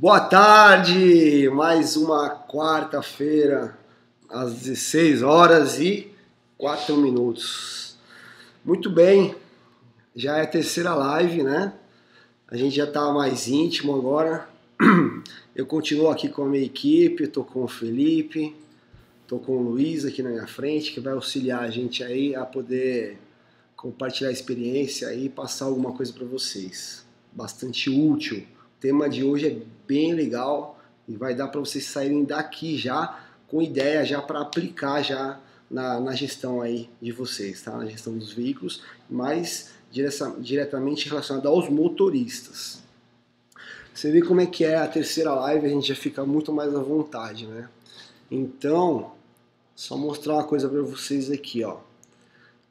Boa tarde, mais uma quarta-feira, às 16 horas e 4 minutos. Muito bem, já é a terceira live, né? A gente já tá mais íntimo agora. Eu continuo aqui com a minha equipe, tô com o Felipe, tô com o Luiz aqui na minha frente, que vai auxiliar a gente aí a poder compartilhar a experiência e passar alguma coisa para vocês. Bastante útil. Tema de hoje é bem legal e vai dar para vocês saírem daqui já com ideia já para aplicar já na, na, gestão aí de vocês, tá? Na gestão dos veículos, mas direta, diretamente relacionado aos motoristas. Você vê como é que é a terceira live, a gente já fica muito mais à vontade, né? Então, só mostrar uma coisa para vocês aqui, ó.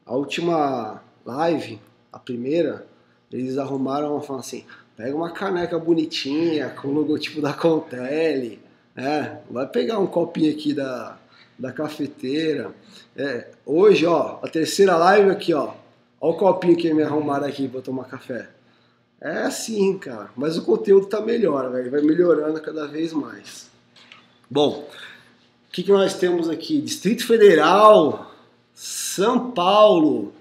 A última live, a primeira, eles arrumaram, falando assim, Pega uma caneca bonitinha com o logotipo da Contele, né? Vai pegar um copinho aqui da, da cafeteira. É, hoje, ó, a terceira live aqui, ó. Olha o copinho que me arrumaram aqui para tomar café. É assim, cara. Mas o conteúdo tá melhor. Vai melhorando cada vez mais. Bom, o que, que nós temos aqui? Distrito Federal, São Paulo.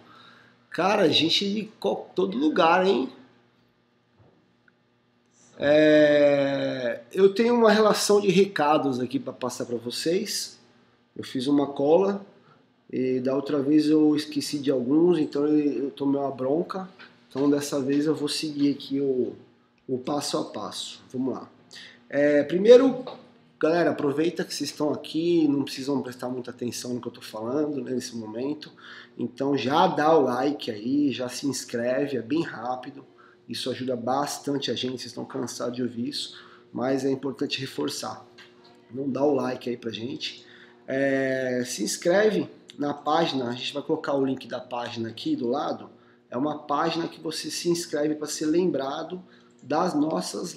Cara, gente de todo lugar, hein? É, eu tenho uma relação de recados aqui para passar para vocês. Eu fiz uma cola e da outra vez eu esqueci de alguns, então eu tomei uma bronca. Então dessa vez eu vou seguir aqui o, o passo a passo. Vamos lá. É, primeiro, galera, aproveita que vocês estão aqui, não precisam prestar muita atenção no que eu estou falando né, nesse momento. Então já dá o like aí, já se inscreve, é bem rápido. Isso ajuda bastante a gente, vocês estão cansados de ouvir isso, mas é importante reforçar. Não dá o like aí pra gente. É, se inscreve na página, a gente vai colocar o link da página aqui do lado. É uma página que você se inscreve para ser lembrado das nossas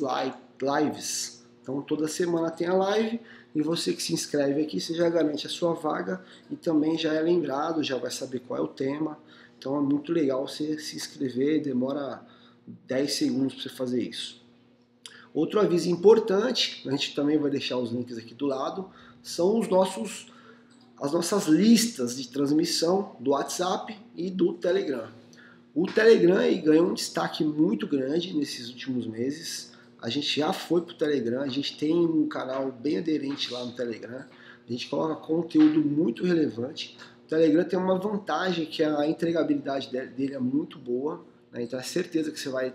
lives. Então toda semana tem a live e você que se inscreve aqui, você já garante a sua vaga e também já é lembrado, já vai saber qual é o tema. Então é muito legal você se inscrever, demora 10 segundos para você fazer isso. Outro aviso importante, a gente também vai deixar os links aqui do lado, são os nossos as nossas listas de transmissão do WhatsApp e do Telegram. O Telegram ganhou um destaque muito grande nesses últimos meses. A gente já foi para o Telegram, a gente tem um canal bem aderente lá no Telegram. A gente coloca conteúdo muito relevante. O Telegram tem uma vantagem que a entregabilidade dele é muito boa. Né? Então é certeza que você vai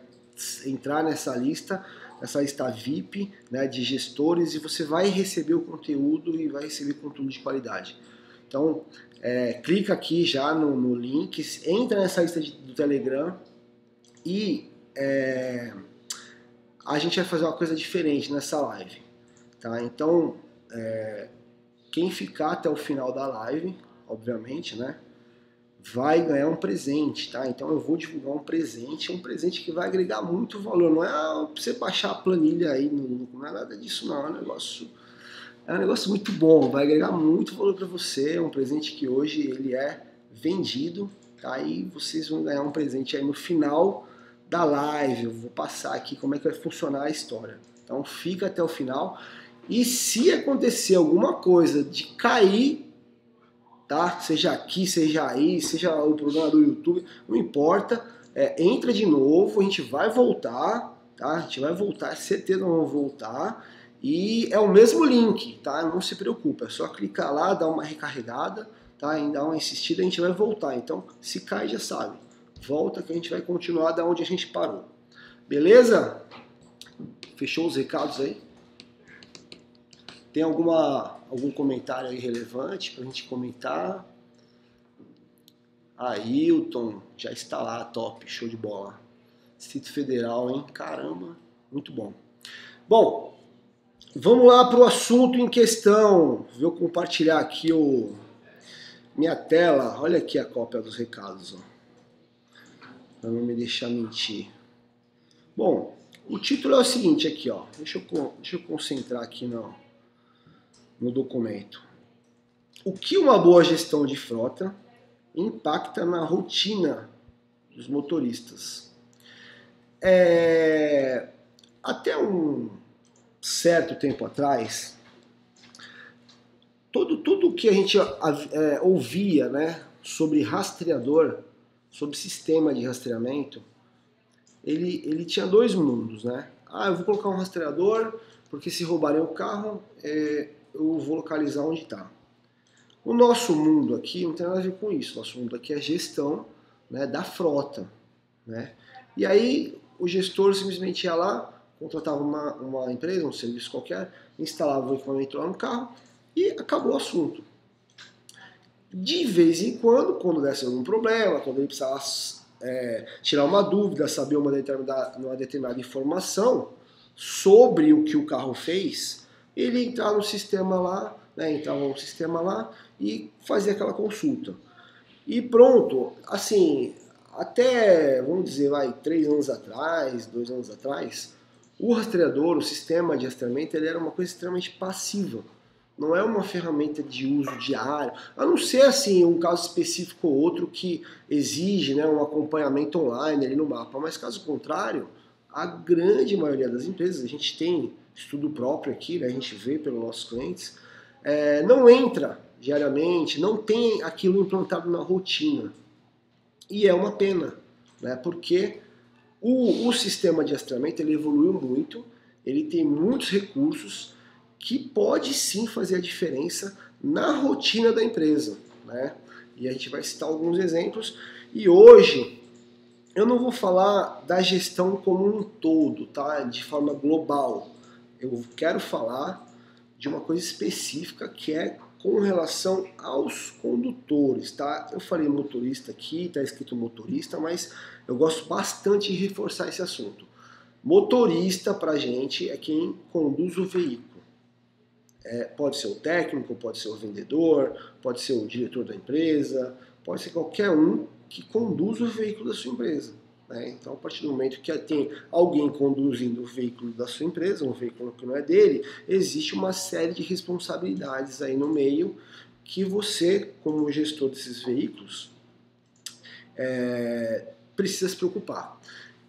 entrar nessa lista, essa lista VIP né, de gestores e você vai receber o conteúdo e vai receber conteúdo de qualidade. Então é, clica aqui já no, no, link, entra nessa lista de, do Telegram e é, a gente vai fazer uma coisa diferente nessa live. Tá? Então é, quem ficar até o final da live, obviamente, né? Vai ganhar um presente, tá? Então eu vou divulgar um presente, um presente que vai agregar muito valor. Não é você baixar a planilha aí, não, não é nada disso, não. É um negócio, é um negócio muito bom, vai agregar muito valor para você. É um presente que hoje ele é vendido, tá? E vocês vão ganhar um presente aí no final da live. Eu vou passar aqui como é que vai funcionar a história. Então fica até o final. E se acontecer alguma coisa de cair tá? Seja aqui, seja aí, seja o programa do YouTube, não importa. É, entra de novo, a gente vai voltar, tá? A gente vai voltar, é certeza vamos voltar. E é o mesmo link, tá? Não se preocupe, é só clicar lá, dar uma recarregada, tá? E dar uma insistida, a gente vai voltar. Então, se cai, já sabe. Volta que a gente vai continuar da onde a gente parou. Beleza? Fechou os recados aí? Tem alguma, algum comentário aí relevante para a gente comentar? Ailton, já está lá, top, show de bola. Distrito Federal, hein? Caramba, muito bom. Bom, vamos lá para o assunto em questão. Vou compartilhar aqui o minha tela. Olha aqui a cópia dos recados. Para não me deixar mentir. Bom, o título é o seguinte aqui, ó. Deixa eu, deixa eu concentrar aqui não no documento. O que uma boa gestão de frota impacta na rotina dos motoristas? É, até um, certo tempo atrás, tudo, tudo que a gente é, ouvia né, sobre rastreador, sobre sistema de rastreamento, ele, ele tinha dois mundos, né? Ah, eu vou colocar um rastreador, porque se roubarem o carro, é, eu vou localizar onde está. O nosso mundo aqui não tem nada a ver com isso. Nosso mundo aqui é gestão né, da frota. Né? E aí o gestor simplesmente ia lá, contratava uma, uma empresa, um serviço qualquer, instalava o equipamento lá no carro e acabou o assunto. De vez em quando, quando desse algum problema, quando ele precisava é, tirar uma dúvida, saber uma determinada, uma determinada informação sobre o que o carro fez, ele entrava no sistema lá, né, entrava no sistema lá e fazia aquela consulta. E pronto, assim, até, vamos dizer, vai, três anos atrás, dois anos atrás, o rastreador, o sistema de rastreamento, ele era uma coisa extremamente passiva. Não é uma ferramenta de uso diário, a não ser assim um caso específico ou outro que exige né, um acompanhamento online ali no mapa. Mas caso contrário, a grande maioria das empresas, a gente tem estudo próprio aqui, né, a gente vê pelos nossos clientes, é, não entra diariamente, não tem aquilo implantado na rotina. E é uma pena, né, porque o, o sistema de rastreamento ele evoluiu muito, ele tem muitos recursos, que pode sim fazer a diferença na rotina da empresa. Né? E a gente vai citar alguns exemplos. E hoje eu não vou falar da gestão como um todo, tá? de forma global. Eu quero falar de uma coisa específica que é com relação aos condutores, tá? Eu falei motorista aqui, tá escrito motorista, mas eu gosto bastante de reforçar esse assunto. Motorista pra gente é quem conduz o veículo. É, pode ser o técnico, pode ser o vendedor, pode ser o diretor da empresa, pode ser qualquer um que conduz o veículo da sua empresa. Né? Então, a partir do momento que tem alguém conduzindo o veículo da sua empresa, um veículo que não é dele, existe uma série de responsabilidades aí no meio que você, como gestor desses veículos, é, precisa se preocupar.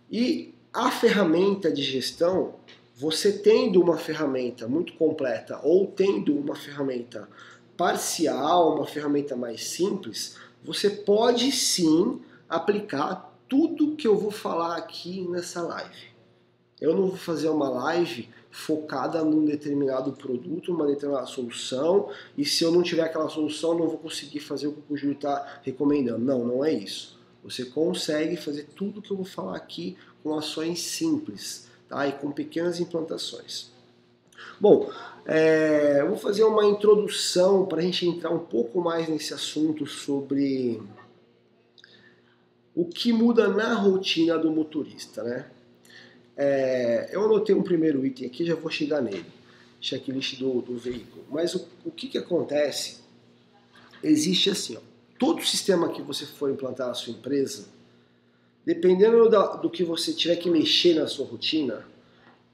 E a ferramenta de gestão você tendo uma ferramenta muito completa ou tendo uma ferramenta parcial, uma ferramenta mais simples, você pode sim aplicar tudo que eu vou falar aqui nessa live. Eu não vou fazer uma live focada num determinado produto, numa determinada solução, e se eu não tiver aquela solução, não vou conseguir fazer o que o Júlio está recomendando. Não, não é isso. Você consegue fazer tudo que eu vou falar aqui com ações simples tá? e com pequenas implantações. Bom, é, vou fazer uma introdução para a gente entrar um pouco mais nesse assunto sobre o que muda na rotina do motorista. Né? É, eu anotei um primeiro item aqui, já vou chegar nele, checklist do, do veículo. Mas o, o que, que acontece? Existe assim, ó, todo sistema que você for implantar na sua empresa, dependendo do que você tiver que mexer na sua rotina,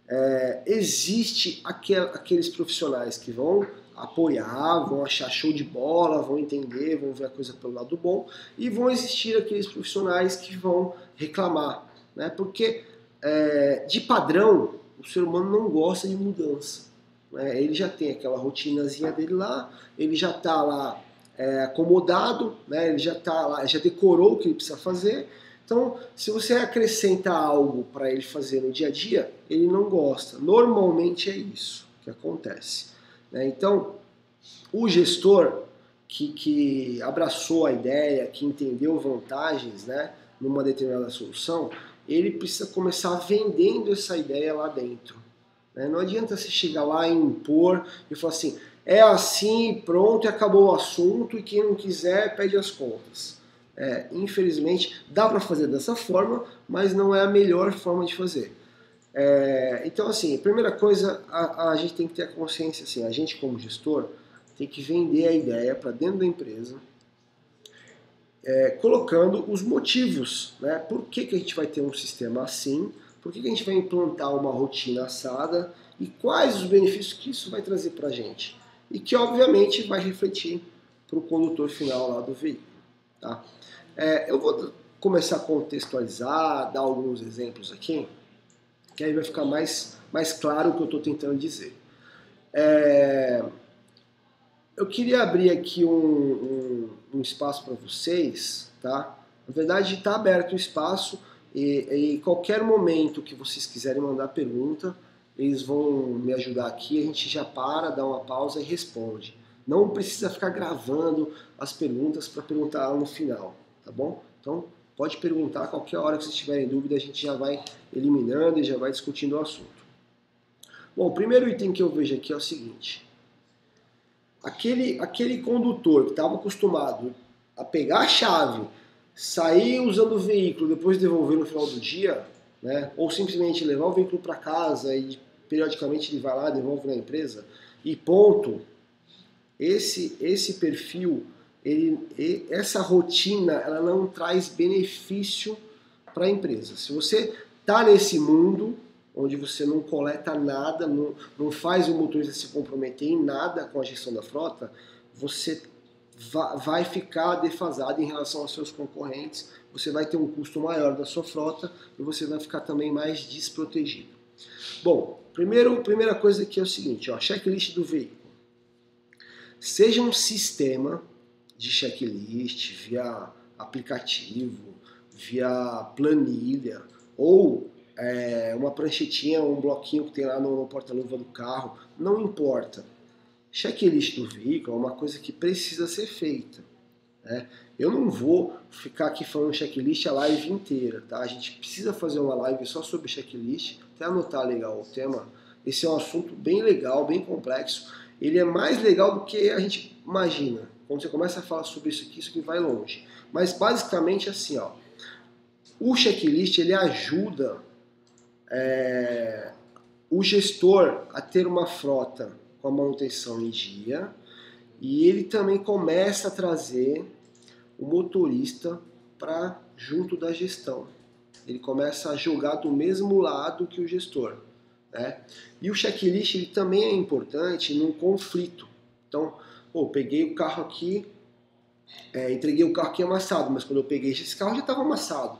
é, existe aquel, aqueles profissionais que vão apoiar, vão achar show de bola, vão entender, vão ver a coisa pelo lado bom, e vão existir aqueles profissionais que vão reclamar, né? Porque é, de padrão o ser humano não gosta de mudança. Né? Ele já tem aquela rotinazinha dele lá, ele já está lá é, acomodado, né? ele já está lá, já decorou o que ele precisa fazer, então, se você acrescenta algo para ele fazer no dia a dia, ele não gosta. Normalmente é isso que acontece. Né? Então, o gestor que, que abraçou a ideia, que entendeu vantagens né, numa determinada solução, ele precisa começar vendendo essa ideia lá dentro. Né? Não adianta você chegar lá e impor e falar assim, é assim, pronto, e acabou o assunto, e quem não quiser pede as contas. É, infelizmente, dá para fazer dessa forma, mas não é a melhor forma de fazer. É, então, assim, primeira coisa, a, a, gente tem que ter a consciência, assim, a gente como gestor tem que vender a ideia para dentro da empresa, é, colocando os motivos, né? Por que, que a gente vai ter um sistema assim, por que, que a gente vai implantar uma rotina assada e quais os benefícios que isso vai trazer para a gente. E que, obviamente, vai refletir para o condutor final lá do veículo. Tá? É, eu vou começar a contextualizar, dar alguns exemplos aqui, que aí vai ficar mais, mais claro o que eu estou tentando dizer. É, eu queria abrir aqui um, um, um espaço para vocês, tá? Na verdade, está aberto o espaço e, e qualquer momento que vocês quiserem mandar pergunta, eles vão me ajudar aqui, a gente já para, dá uma pausa e responde. Não precisa ficar gravando as perguntas para perguntar no final, tá bom? Então, pode perguntar a qualquer hora que vocês tiverem dúvida, a gente já vai eliminando e já vai discutindo o assunto. Bom, o primeiro item que eu vejo aqui é o seguinte. Aquele, aquele condutor que estava acostumado a pegar a chave, sair usando o veículo, depois devolver no final do dia, né? ou simplesmente levar o veículo para casa e periodicamente ele vai lá, devolve na empresa, e ponto. Esse, esse perfil, ele, essa rotina, ela não traz benefício para a empresa. Se você está nesse mundo onde você não coleta nada, não, não faz o motorista se comprometer em nada com a gestão da frota, você vai ficar defasado em relação aos seus concorrentes, você vai ter um custo maior da sua frota e você vai ficar também mais desprotegido. Bom, primeiro, primeira coisa aqui é o seguinte, ó, checklist do veículo. Seja um sistema de checklist via aplicativo, via planilha ou é, uma pranchetinha, um bloquinho que tem lá no, no porta-luva do carro, não importa. Checklist do veículo é uma coisa que precisa ser feita. Né? Eu não vou ficar aqui falando checklist a live inteira, tá? A gente precisa fazer uma live só sobre checklist, até anotar legal o tema. Esse é um assunto bem legal, bem complexo. Ele é mais legal do que a gente imagina. Quando você começa a falar sobre isso aqui, isso aqui vai longe. Mas basicamente assim, ó. O checklist ele ajuda é, o gestor a ter uma frota com a manutenção em dia e ele também começa a trazer o motorista para junto da gestão. Ele começa a jogar do mesmo lado que o gestor. Né? E o checklist ele também é importante num conflito. Então, pô, peguei o carro aqui, é, entreguei o carro aqui amassado, mas quando eu peguei esse carro já estava amassado.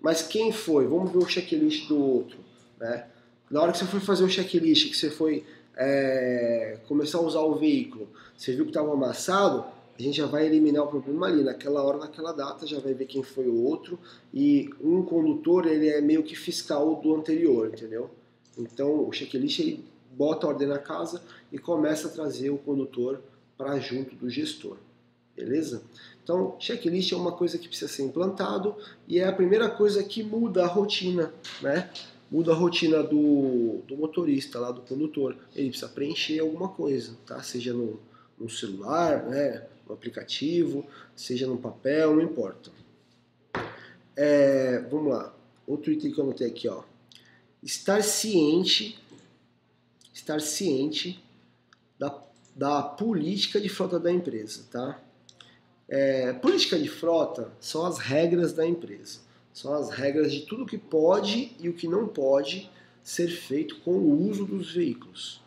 Mas quem foi? Vamos ver o checklist do outro. Né? Na hora que você foi fazer o checklist, que você foi é, começar a usar o veículo, você viu que estava amassado, a gente já vai eliminar o problema ali, naquela hora, naquela data, já vai ver quem foi o outro, e um condutor, ele é meio que fiscal do anterior, entendeu? Então, o checklist, ele bota a ordem na casa e começa a trazer o condutor para junto do gestor, beleza? Então, checklist é uma coisa que precisa ser implantado e é a primeira coisa que muda a rotina, né? muda a rotina do, do motorista lá, do condutor. Ele precisa preencher alguma coisa, tá? Seja no, no celular, né? no aplicativo, seja no papel, não importa. É, vamos lá. Outro item que eu anotei aqui, ó. Estar ciente, estar ciente da, política de frota da empresa, tá? É, política de frota são as regras da empresa. São as regras de tudo que pode e o que não pode ser feito com o uso dos veículos.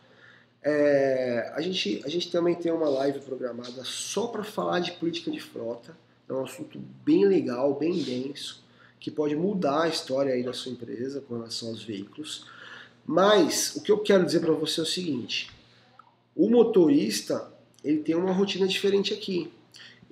É, a, gente, a gente também tem uma live programada só para falar de política de frota. É um assunto bem legal, bem denso, que pode mudar a história aí da sua empresa com relação aos veículos. Mas o que eu quero dizer para você é o seguinte: o motorista ele tem uma rotina diferente aqui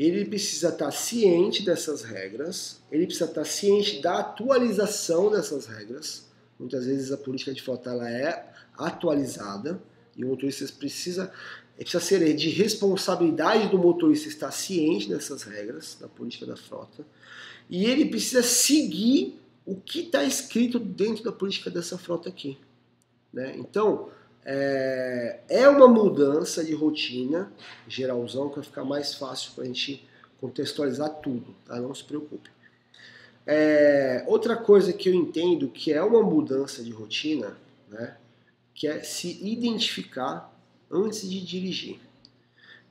ele precisa estar ciente dessas regras, ele precisa estar ciente da atualização dessas regras. Muitas vezes a política de frota ela é atualizada e o motorista precisa, precisa ser de responsabilidade do motorista estar ciente dessas regras da política da frota e ele precisa seguir o que está escrito dentro da política dessa frota aqui. Né? Então, é, é uma mudança de rotina, geralzão, que vai ficar mais fácil para a gente contextualizar tudo, tá? Não se preocupe. É, outra coisa que eu entendo que é uma mudança de rotina, né? Que é se identificar antes de dirigir.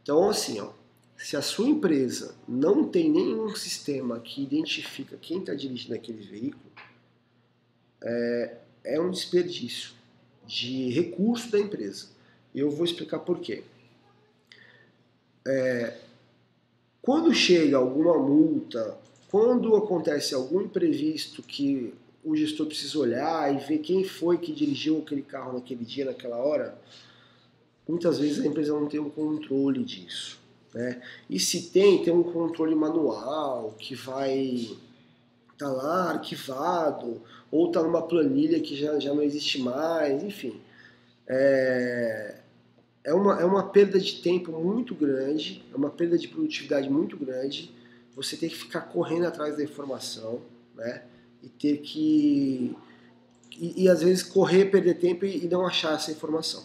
Então, assim, ó, se a sua empresa não tem nenhum sistema que identifica quem está dirigindo aquele veículo, é, é um desperdício de recurso da empresa. Eu vou explicar por quê. É, quando chega alguma multa, quando acontece algum imprevisto que o gestor precisa olhar e ver quem foi que dirigiu aquele carro naquele dia, naquela hora, muitas vezes a empresa não tem um controle disso. Né? E se tem, tem um controle manual que vai tá lá arquivado, ou está numa planilha que já, já não existe mais, enfim. É, é, uma, é uma perda de tempo muito grande, é uma perda de produtividade muito grande. Você tem que ficar correndo atrás da informação, né? E ter que. E, e às vezes correr, perder tempo e, e não achar essa informação.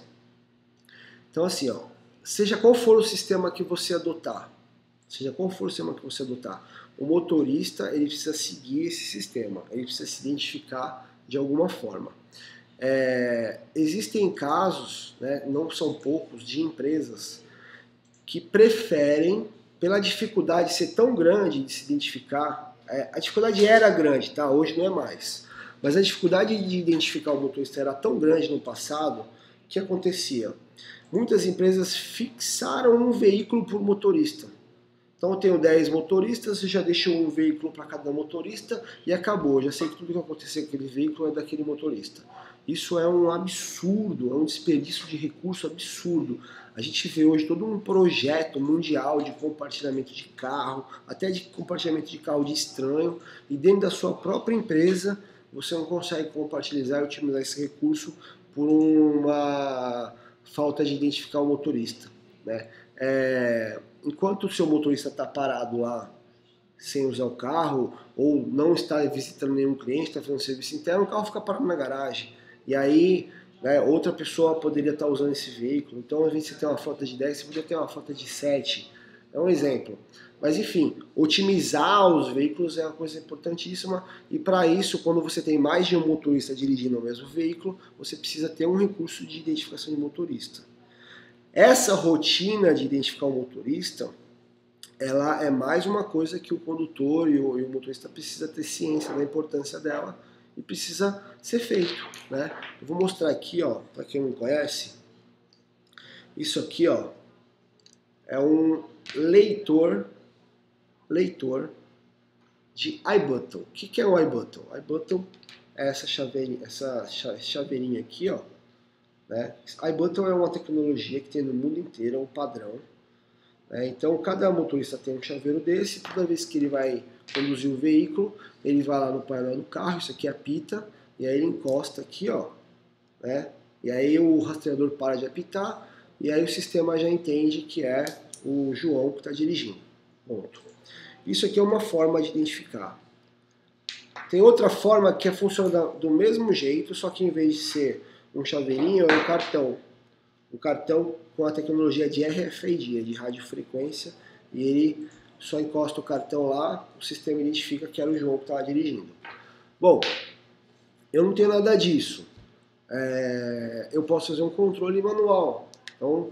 Então, assim, ó, seja qual for o sistema que você adotar, seja qual for o sistema que você adotar, o motorista ele precisa seguir esse sistema, ele precisa se identificar de alguma forma. É, existem casos, né, não são poucos, de empresas que preferem, pela dificuldade de ser tão grande de se identificar, é, a dificuldade era grande, tá? Hoje não é mais. Mas a dificuldade de identificar o motorista era tão grande no passado que acontecia. Muitas empresas fixaram um veículo por motorista. Então eu tenho 10 motoristas, eu já deixo um veículo para cada motorista e acabou. Já sei que tudo que acontecer com aquele veículo é daquele motorista. Isso é um absurdo, é um desperdício de recurso absurdo. A gente vê hoje todo um projeto mundial de compartilhamento de carro, até de compartilhamento de carro de estranho, e dentro da sua própria empresa você não consegue compartilhar e otimizar esse recurso por uma falta de identificar o motorista. Né? É, enquanto o seu motorista está parado lá sem usar o carro, ou não está visitando nenhum cliente, está fazendo serviço interno, o carro fica parado na garagem. E aí né, outra pessoa poderia estar tá usando esse veículo. Então, de você ter uma frota de 10, você poderia ter uma frota de 7. É um exemplo. Mas enfim, otimizar os veículos é uma coisa importantíssima e para isso, quando você tem mais de um motorista dirigindo o mesmo veículo, você precisa ter um recurso de identificação de motorista. Essa rotina de identificar o motorista, ela é mais uma coisa que o condutor e o, e o motorista precisa ter ciência da importância dela e precisa ser feito, né? Eu vou mostrar aqui, ó, para quem não conhece, isso aqui, ó, é um leitor, leitor de iButton. O que, que é o iButton? iButton é essa chaveirinha, essa chaveirinha aqui, ó, né? iButton é uma tecnologia que tem no mundo inteiro, é um padrão. Né? Então, cada motorista tem um chaveiro desse, toda vez que ele vai conduzir o veículo, ele vai lá no painel do carro, isso aqui apita, e aí ele encosta aqui, ó, né? E aí o rastreador para de apitar, e aí o sistema já entende que é o João que está dirigindo. Ponto. Isso aqui é uma forma de identificar. Tem outra forma que funciona do mesmo jeito, só que em vez de ser um chaveirinho, é um cartão. Um cartão com a tecnologia de RFID, de radiofrequência, e ele só encosta o cartão lá, o sistema identifica que era o João que estava dirigindo. Bom, eu não tenho nada disso. É, eu posso fazer um controle manual. Então,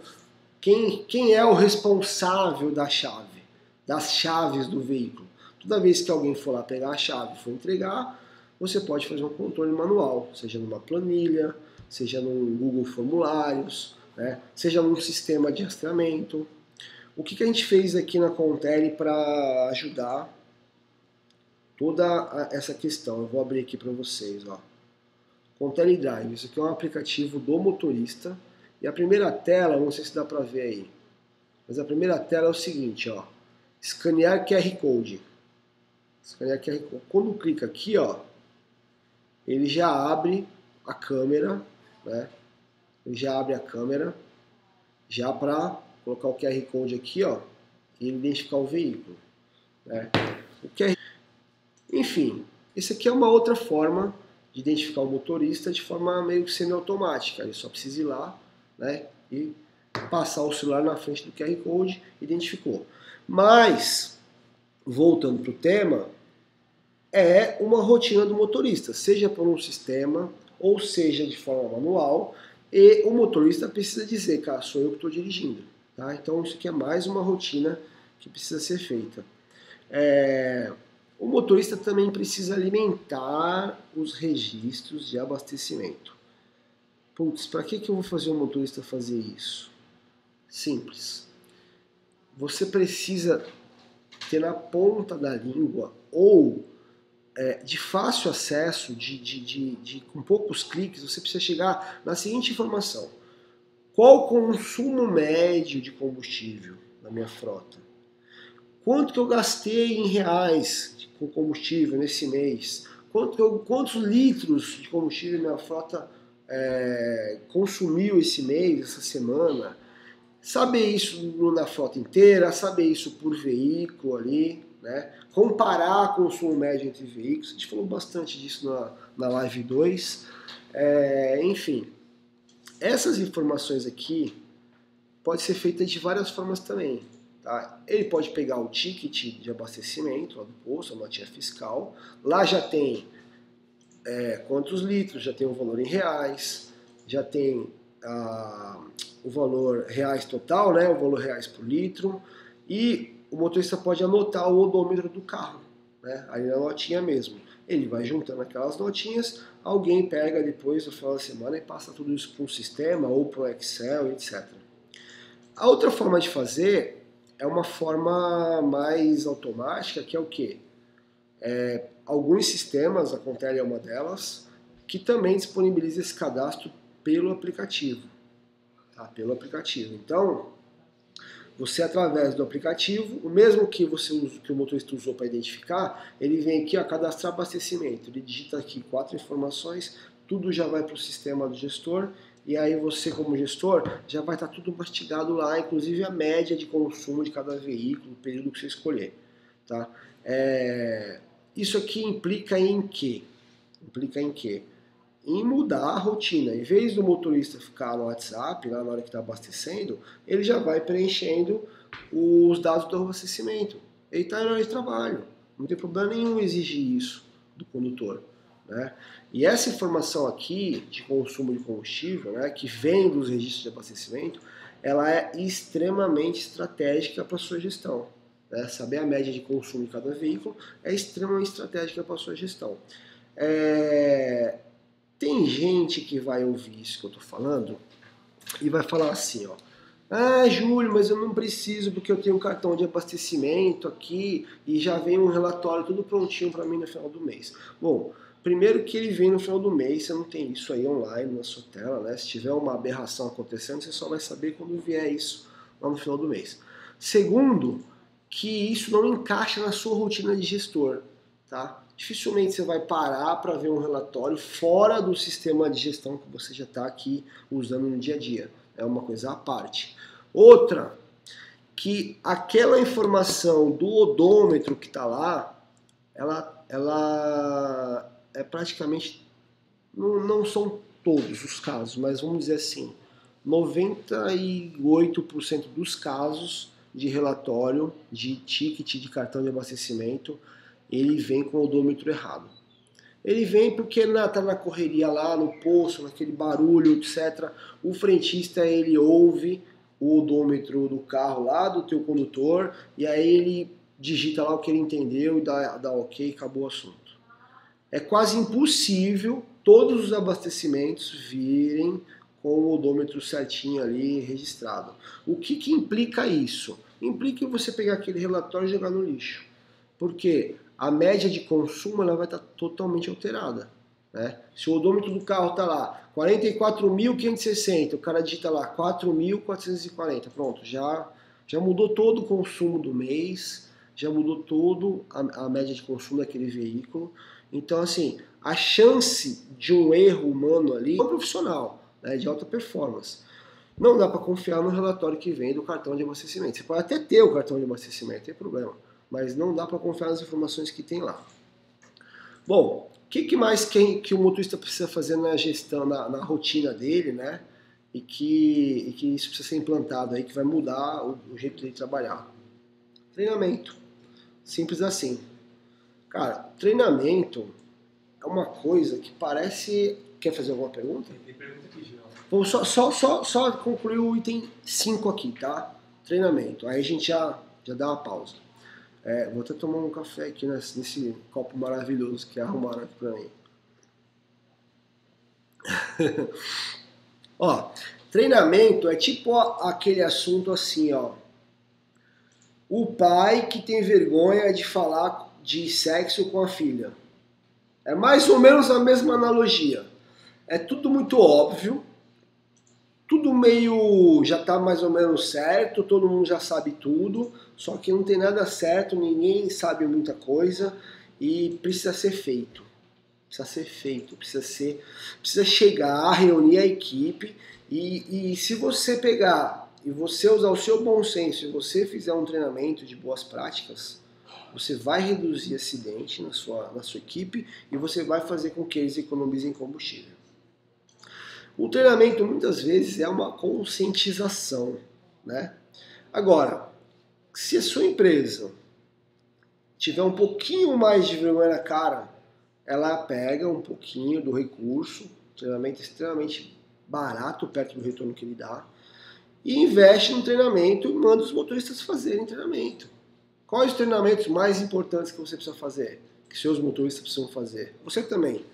quem, quem é o responsável da chave, das chaves do veículo? Toda vez que alguém for lá pegar a chave e for entregar, você pode fazer um controle manual, seja numa planilha, seja no Google Formulários, né? seja num sistema de rastreamento. O que, que a gente fez aqui na Contele para ajudar toda essa questão? Eu vou abrir aqui para vocês. Ó. Contele Drive, isso aqui é um aplicativo do motorista. E a primeira tela, não sei se dá para ver aí, mas a primeira tela é o seguinte, ó, escanear QR Code. Escanear QR Code. Quando clica aqui, ó, ele já abre a câmera né? Ele já abre a câmera, já para colocar o QR Code aqui, ó, e identificar o veículo. Né? O QR... Enfim, isso aqui é uma outra forma de identificar o motorista de forma meio semi-automática. Ele só precisa ir lá né, e passar o celular na frente do QR Code, identificou. Mas, voltando para o tema, é uma rotina do motorista, seja por um sistema ou seja de forma manual, e o motorista precisa dizer, cara, sou eu que estou dirigindo. Tá? Então isso aqui é mais uma rotina que precisa ser feita. É, o motorista também precisa alimentar os registros de abastecimento. Putz, para que, que eu vou fazer o motorista fazer isso? Simples. Você precisa ter na ponta da língua ou é, de fácil acesso, de, de, de, de, com poucos cliques, você precisa chegar na seguinte informação: qual o consumo médio de combustível na minha frota? Quanto que eu gastei em reais com combustível nesse mês? Quanto eu, quantos litros de combustível minha frota é, consumiu esse mês, essa semana? Saber isso na frota inteira, saber isso por veículo ali, né? comparar consumo médio entre veículos, a gente falou bastante disso na, na live 2. É, enfim, essas informações aqui pode ser feita de várias formas também. Tá? Ele pode pegar o ticket de abastecimento lá do posto, a notinha fiscal. Lá já tem é, quantos litros, já tem o valor em reais, já tem a, o valor reais total, né, o valor reais por litro. E o motorista pode anotar o odômetro do carro, né, aí na notinha mesmo. Ele vai juntando aquelas notinhas, alguém pega depois no final da semana e passa tudo isso para um sistema ou para o Excel, etc. A outra forma de fazer é uma forma mais automática, que é o quê? É, alguns sistemas, a Contele é uma delas, que também disponibiliza esse cadastro pelo aplicativo. Tá? Pelo aplicativo. Então, você através do aplicativo, o mesmo que você que o motorista usou para identificar, ele vem aqui a cadastrar abastecimento. Ele digita aqui quatro informações, tudo já vai para o sistema do gestor e aí você como gestor já vai estar tá tudo mastigado lá, inclusive a média de consumo de cada veículo, o período que você escolher, tá? É... Isso aqui implica em quê? Implica em quê? Em mudar a rotina. Em vez do motorista ficar no WhatsApp, lá na hora que está abastecendo, ele já vai preenchendo os dados do abastecimento. Ele está em hora de trabalho. Não tem problema nenhum exigir isso do condutor. Né? E essa informação aqui de consumo de combustível, né, que vem dos registros de abastecimento, ela é extremamente estratégica para sua gestão. Né? Saber a média de consumo de cada veículo é extremamente estratégica para sua gestão. É, tem gente que vai ouvir isso que eu estou falando e vai falar assim, ó. Ah, Júlio, mas eu não preciso porque eu tenho um cartão de abastecimento aqui e já vem um relatório tudo prontinho para mim no final do mês. Bom, primeiro que ele vem no final do mês, você não tem isso aí online na sua tela, né? Se tiver uma aberração acontecendo, você só vai saber quando vier isso lá no final do mês. Segundo, que isso não encaixa na sua rotina de gestor, tá? Dificilmente você vai parar para ver um relatório fora do sistema de gestão que você já está aqui usando no dia a dia. É uma coisa à parte. Outra, que aquela informação do odômetro que está lá, ela, ela é praticamente. Não, não são todos os casos, mas vamos dizer assim: 98% dos casos de relatório de ticket de cartão de abastecimento ele vem com o odômetro errado. Ele vem porque está na correria lá, no poço, naquele barulho, etc. O frentista ele ouve o odômetro do carro lá do teu condutor e aí ele digita lá o que ele entendeu e dá, dá ok, acabou o assunto. É quase impossível todos os abastecimentos virem com o odômetro certinho ali registrado. O que, que implica isso? Implica você pegar aquele relatório e jogar no lixo. Porque a média de consumo ela vai estar totalmente alterada. Né? Se o odômetro do carro está lá 44.560, o cara digita lá 4.440, pronto, já, já mudou todo o consumo do mês, já mudou todo a, a média de consumo daquele veículo. Então, assim, a chance de um erro humano ali é um profissional, né, de alta performance. Não dá para confiar no relatório que vem do cartão de abastecimento. Você pode até ter o cartão de abastecimento, não tem problema mas não dá para confiar nas informações que tem lá. Bom, o que, que, mais que, que, o motorista precisa fazer na gestão, na, na rotina dele, né? E que, e que, isso precisa ser implantado aí, que vai mudar o, o jeito de trabalhar. Treinamento. Simples assim. Cara, treinamento é uma coisa que parece. Quer fazer alguma pergunta? Tem pergunta aqui, Gil. Vamos só, só, só, só concluir o item 5 aqui, tá? Treinamento. Aí a gente já, já dá uma pausa. É, vou até tomar um café aqui nesse, nesse copo maravilhoso que arrumaram aqui pra mim. ó, treinamento é tipo aquele assunto assim, ó. O pai que tem vergonha de falar de sexo com a filha. É mais ou menos a mesma analogia. É tudo muito óbvio, tudo meio já está mais ou menos certo, todo mundo já sabe tudo, só que não tem nada certo, ninguém sabe muita coisa e precisa ser feito. Precisa ser feito, precisa ser, precisa chegar, reunir a equipe e, e se você pegar e você usar o seu bom senso e você fizer um treinamento de boas práticas, você vai reduzir acidente na sua, na sua equipe e você vai fazer com que eles economizem combustível. O treinamento muitas vezes é uma conscientização, né? Agora, se a sua empresa tiver um pouquinho mais de vergonha na cara, ela pega um pouquinho do recurso, treinamento é extremamente barato perto do retorno que ele dá, e investe no treinamento e manda os motoristas fazerem treinamento. Quais os treinamentos mais importantes que você precisa fazer? Que seus motoristas precisam fazer? Você também.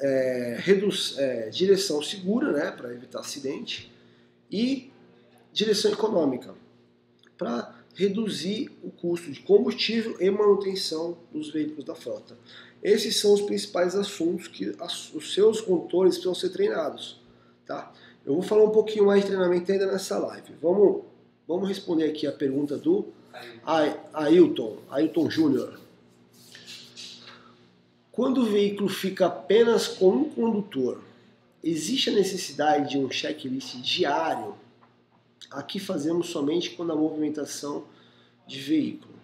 É, reduz, é, direção segura, né, para evitar acidente, e direção econômica, para reduzir o custo de combustível e manutenção dos veículos da frota. Esses são os principais assuntos que os seus condutores precisam ser treinados. Tá? Eu vou falar um pouquinho mais de treinamento ainda nessa live. Vamos, vamos responder aqui a pergunta do Ailton, Ailton Júnior. Quando o veículo fica apenas com um condutor, existe a necessidade de um checklist diário? Aqui fazemos somente quando a movimentação de veículo.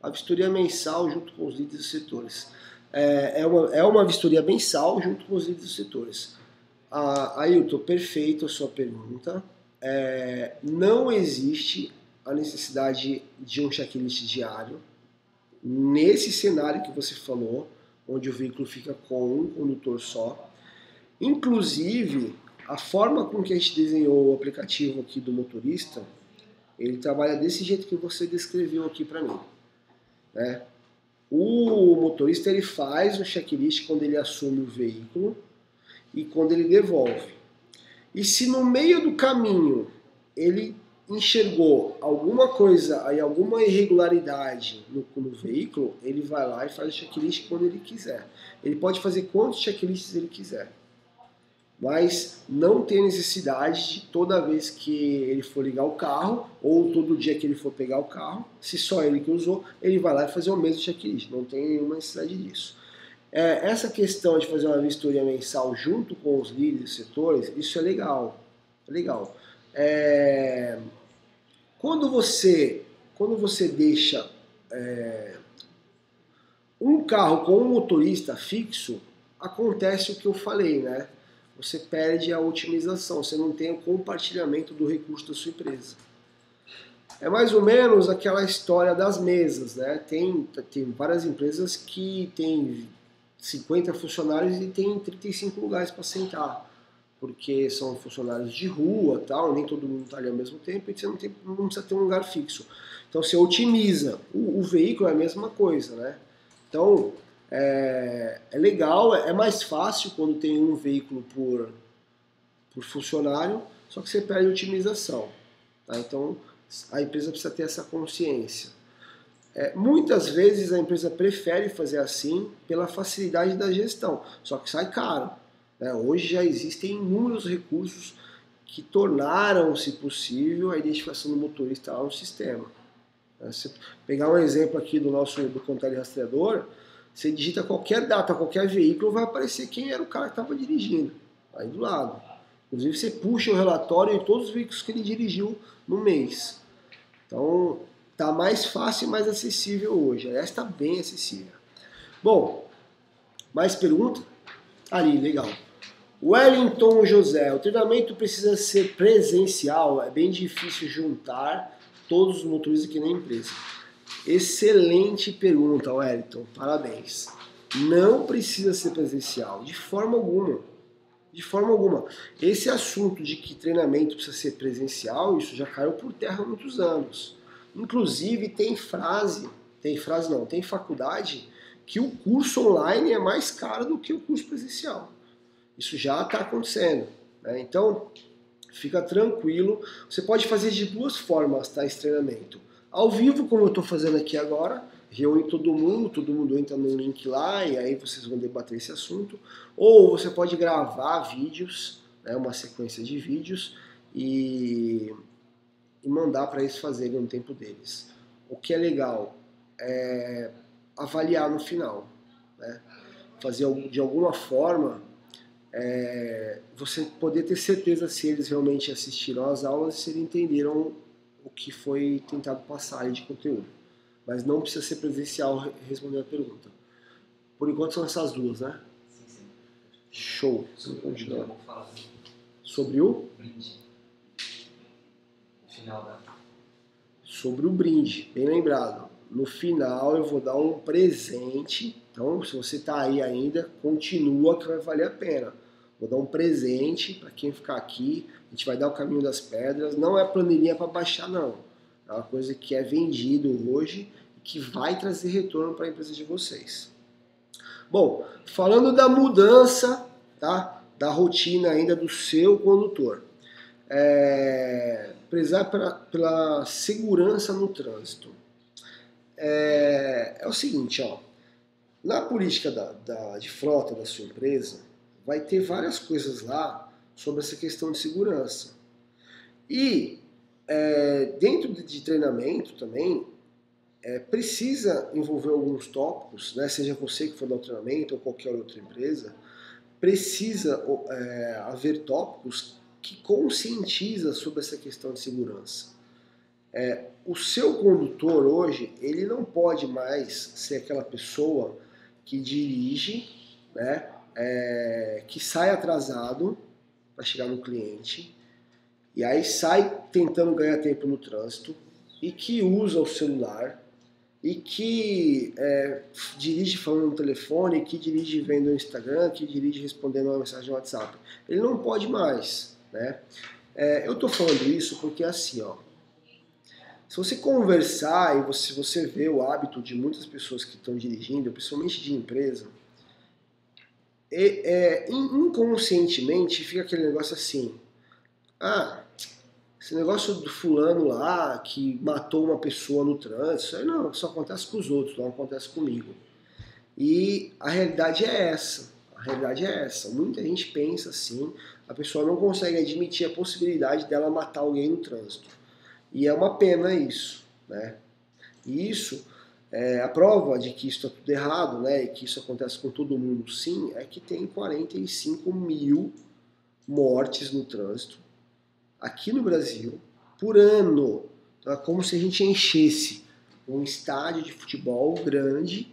A vistoria mensal junto com os líderes dos setores. É, é, uma, é uma vistoria mensal junto com os líderes dos setores. Ah, Ailton, perfeito a sua pergunta. É, não existe a necessidade de um checklist diário nesse cenário que você falou, onde o veículo fica com um condutor só. Inclusive, a forma com que a gente desenhou o aplicativo aqui do motorista, ele trabalha desse jeito que você descreveu aqui para mim. Né? O motorista ele faz o checklist quando ele assume o veículo e quando ele devolve. E se no meio do caminho ele enxergou alguma coisa aí, alguma irregularidade no, no, veículo, ele vai lá e faz o checklist quando ele quiser. Ele pode fazer quantos checklists ele quiser. Mas não tem necessidade de toda vez que ele for ligar o carro, ou todo dia que ele for pegar o carro, se só ele que usou, ele vai lá e fazer o mesmo checklist. Não tem nenhuma necessidade disso. É, essa questão de fazer uma vistoria mensal junto com os líderes setores, isso é legal. É legal. É, quando você quando você deixa é, um carro com um motorista fixo, acontece o que eu falei, né? Você perde a otimização, você não tem o compartilhamento do recurso da sua empresa. É mais ou menos aquela história das mesas, né? Tem, tem várias empresas que têm 50 funcionários e tem 35 lugares para sentar, porque são funcionários de rua, tal, nem todo mundo está ali ao mesmo tempo, e você não, tem, não precisa ter um lugar fixo. Então você otimiza. O, o veículo é a mesma coisa, né? Então é, é legal, é, é mais fácil quando tem um veículo por, por funcionário, só que você perde otimização. Tá? Então a empresa precisa ter essa consciência. É, muitas vezes a empresa prefere fazer assim pela facilidade da gestão, só que sai caro. Né? Hoje já existem inúmeros recursos que tornaram-se possível a identificação do motorista lá no sistema. Né? Se pegar um exemplo aqui do nosso do controle rastreador, você digita qualquer data, qualquer veículo, vai aparecer quem era o cara que estava dirigindo, aí do lado. Inclusive você puxa o relatório de todos os veículos que ele dirigiu no mês. Então, Está mais fácil e mais acessível hoje. Aliás, está bem acessível. Bom, mais pergunta? Ali, legal. Wellington José, o treinamento precisa ser presencial, é bem difícil juntar todos os motoristas aqui na empresa. Excelente pergunta, Wellington, parabéns. Não precisa ser presencial, de forma alguma. De forma alguma. Esse assunto de que treinamento precisa ser presencial, isso já caiu por terra há muitos anos. Inclusive tem frase, tem frase não, tem faculdade que o curso online é mais caro do que o curso presencial. Isso já está acontecendo. Né? Então, fica tranquilo. Você pode fazer de duas formas tá, esse treinamento. Ao vivo, como eu estou fazendo aqui agora, reúne todo mundo, todo mundo entra no link lá e aí vocês vão debater esse assunto. Ou você pode gravar vídeos, né, uma sequência de vídeos e, e mandar para eles fazerem no tempo deles. O que é legal é avaliar no final, né? fazer de alguma forma é, você poder ter certeza se eles realmente assistiram às aulas e se eles entenderam o que foi tentado passar de conteúdo mas não precisa ser presencial responder a pergunta. Por enquanto são essas duas, né? Sim, sim. Show. Sobre o brinde. Sobre o? Brinde. No final da. Sobre o brinde, bem lembrado. No final eu vou dar um presente. Então, se você está aí ainda, continua que vai valer a pena. Vou dar um presente para quem ficar aqui. A gente vai dar o caminho das pedras. Não é planilhinha para baixar, não é uma coisa que é vendido hoje e que vai trazer retorno para a empresa de vocês. Bom, falando da mudança, tá? Da rotina ainda do seu condutor. É, prezar pela, pela segurança no trânsito. É, é, o seguinte, ó. Na política da, da, de frota da sua empresa, vai ter várias coisas lá sobre essa questão de segurança. E é, dentro de treinamento também, é, precisa envolver alguns tópicos, né, seja você que for dar o treinamento ou qualquer outra empresa, precisa é, haver tópicos que conscientiza sobre essa questão de segurança. É, o seu condutor hoje, ele não pode mais ser aquela pessoa que dirige, né, é, que sai atrasado para chegar no cliente, e aí sai tentando ganhar tempo no trânsito e que usa o celular e que é, dirige falando no telefone, que dirige vendo no Instagram, que dirige respondendo uma mensagem no WhatsApp. Ele não pode mais, né? É, eu estou falando isso porque assim, ó, se você conversar e você, você vê o hábito de muitas pessoas que estão dirigindo, principalmente de empresa, é, inconscientemente fica aquele negócio assim, ah, esse negócio do fulano lá que matou uma pessoa no trânsito, isso aí não, só acontece com os outros, não acontece comigo. E a realidade é essa. A realidade é essa. Muita gente pensa assim, a pessoa não consegue admitir a possibilidade dela matar alguém no trânsito. E é uma pena isso, né? E isso, é, a prova de que isso está tudo errado, né? E que isso acontece com todo mundo, sim, é que tem 45 mil mortes no trânsito aqui no Brasil por ano. Então é como se a gente enchesse um estádio de futebol grande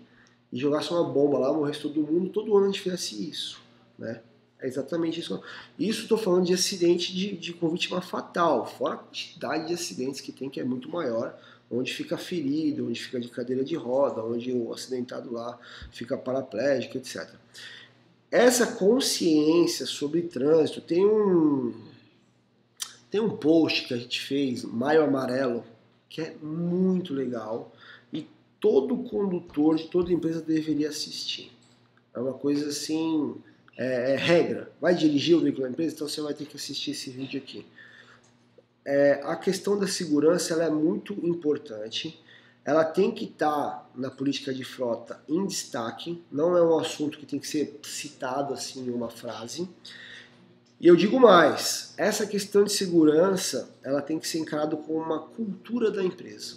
e jogasse uma bomba lá, morresse todo mundo, todo ano a gente fizesse isso. Né? É exatamente isso. Isso estou falando de acidente de, de com vítima fatal, fora a quantidade de acidentes que tem, que é muito maior, onde fica ferido, onde fica de cadeira de roda, onde o acidentado lá fica paraplégico, etc. Essa consciência sobre trânsito tem um, tem um post que a gente fez, Maio Amarelo, que é muito legal e todo condutor de toda empresa deveria assistir. É uma coisa assim, é, é regra. Vai dirigir o veículo da empresa, então você vai ter que assistir esse vídeo aqui. É, a questão da segurança ela é muito importante. Ela tem que estar tá na política de frota em destaque. Não é um assunto que tem que ser citado assim em uma frase. E eu digo mais, essa questão de segurança, ela tem que ser encarada como uma cultura da empresa.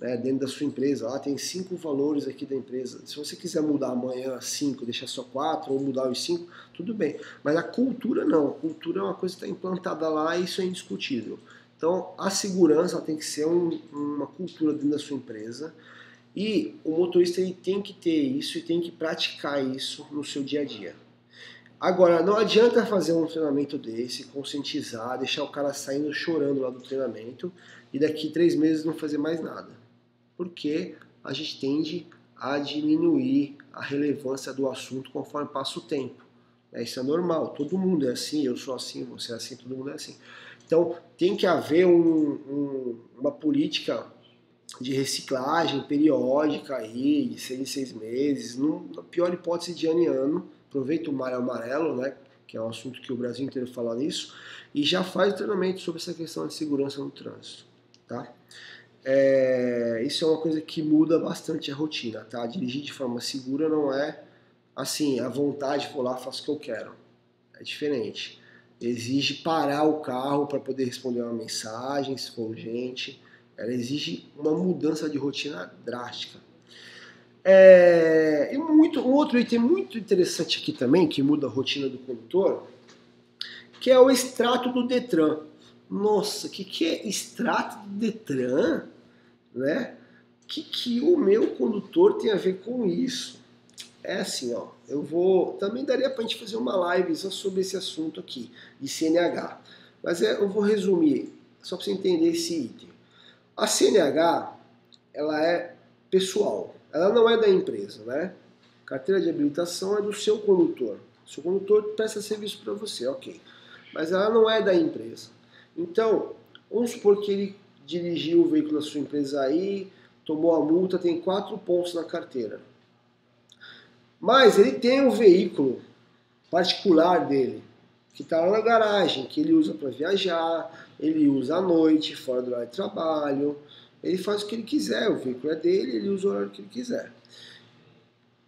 Né? Dentro da sua empresa, lá tem cinco valores aqui da empresa. Se você quiser mudar amanhã cinco, deixar só quatro, ou mudar os cinco, tudo bem. Mas a cultura não. A cultura é uma coisa que está implantada lá e isso é indiscutível. Então, a segurança tem que ser um, uma cultura dentro da sua empresa. E o motorista ele tem que ter isso e tem que praticar isso no seu dia a dia. Agora, não adianta fazer um treinamento desse, conscientizar, deixar o cara saindo chorando lá do treinamento e daqui três meses não fazer mais nada. Porque a gente tende a diminuir a relevância do assunto conforme passa o tempo. É, isso é normal, todo mundo é assim, eu sou assim, você é assim, todo mundo é assim. Então tem que haver um, um, uma política de reciclagem periódica aí, de seis em seis meses, na pior hipótese de ano em ano, aproveita o mar amarelo, né, que é um assunto que o Brasil inteiro fala nisso, e já faz treinamento sobre essa questão de segurança no trânsito. Tá? É, isso é uma coisa que muda bastante a rotina, tá? Dirigir de forma segura não é assim, a vontade, vou lá, faço o que eu quero. É diferente. Exige parar o carro para poder responder uma mensagem, se for urgente. Ela exige uma mudança de rotina drástica. É, e muito, um outro item muito interessante aqui também, que muda a rotina do condutor, que é o extrato do Detran. Nossa, o que, que é extrato do Detran? Né? Que, que o meu condutor tem a ver com isso? É assim, ó. Eu vou. Também daria para a gente fazer uma live só sobre esse assunto aqui, de CNH. Mas é, eu vou resumir, só para você entender esse item. A CNH, ela é pessoal ela não é da empresa, né? Carteira de habilitação é do seu condutor. Seu condutor presta serviço para você, ok. Mas ela não é da empresa. Então, vamos supor que ele dirigiu o veículo da sua empresa aí, tomou a multa, tem quatro pontos na carteira. Mas ele tem um veículo particular dele, que está lá na garagem, que ele usa para viajar, ele usa à noite, fora do horário de trabalho, ele faz o que ele quiser, o veículo é dele, ele usa o horário que ele quiser.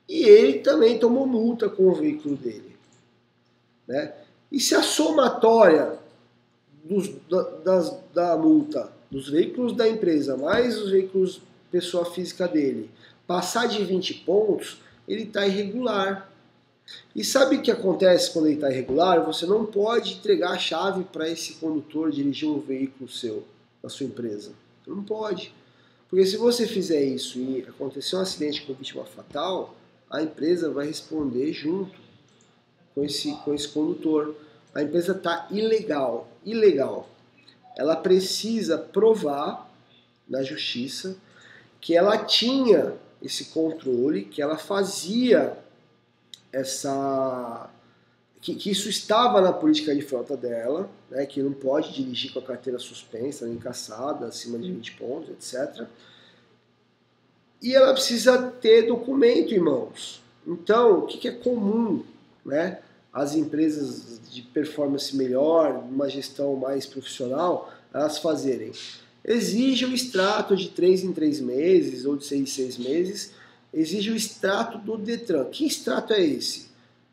E ele também tomou multa com o veículo dele. Né? E se a somatória dos, da, das, da multa dos veículos da empresa mais os veículos pessoa física dele passar de 20 pontos, ele está irregular. E sabe o que acontece quando ele está irregular? Você não pode entregar a chave para esse condutor dirigir um veículo seu, da sua empresa. Não pode. Porque se você fizer isso e acontecer um acidente com vítima fatal, a empresa vai responder junto com esse, com esse condutor. A empresa está ilegal. Ilegal. Ela precisa provar na justiça que ela tinha esse controle, que ela fazia essa que, que, isso estava na política de frota dela, né, que não pode dirigir com a carteira suspensa, nem caçada, acima de 20 pontos, etc. E ela precisa ter documento em mãos. Então, o que, que é comum? Né? As empresas de performance melhor, uma gestão mais profissional, elas fazerem. Exige o extrato de 3 em 3 meses ou de 6 em 6 meses, exige o extrato do Detran. Que extrato é esse?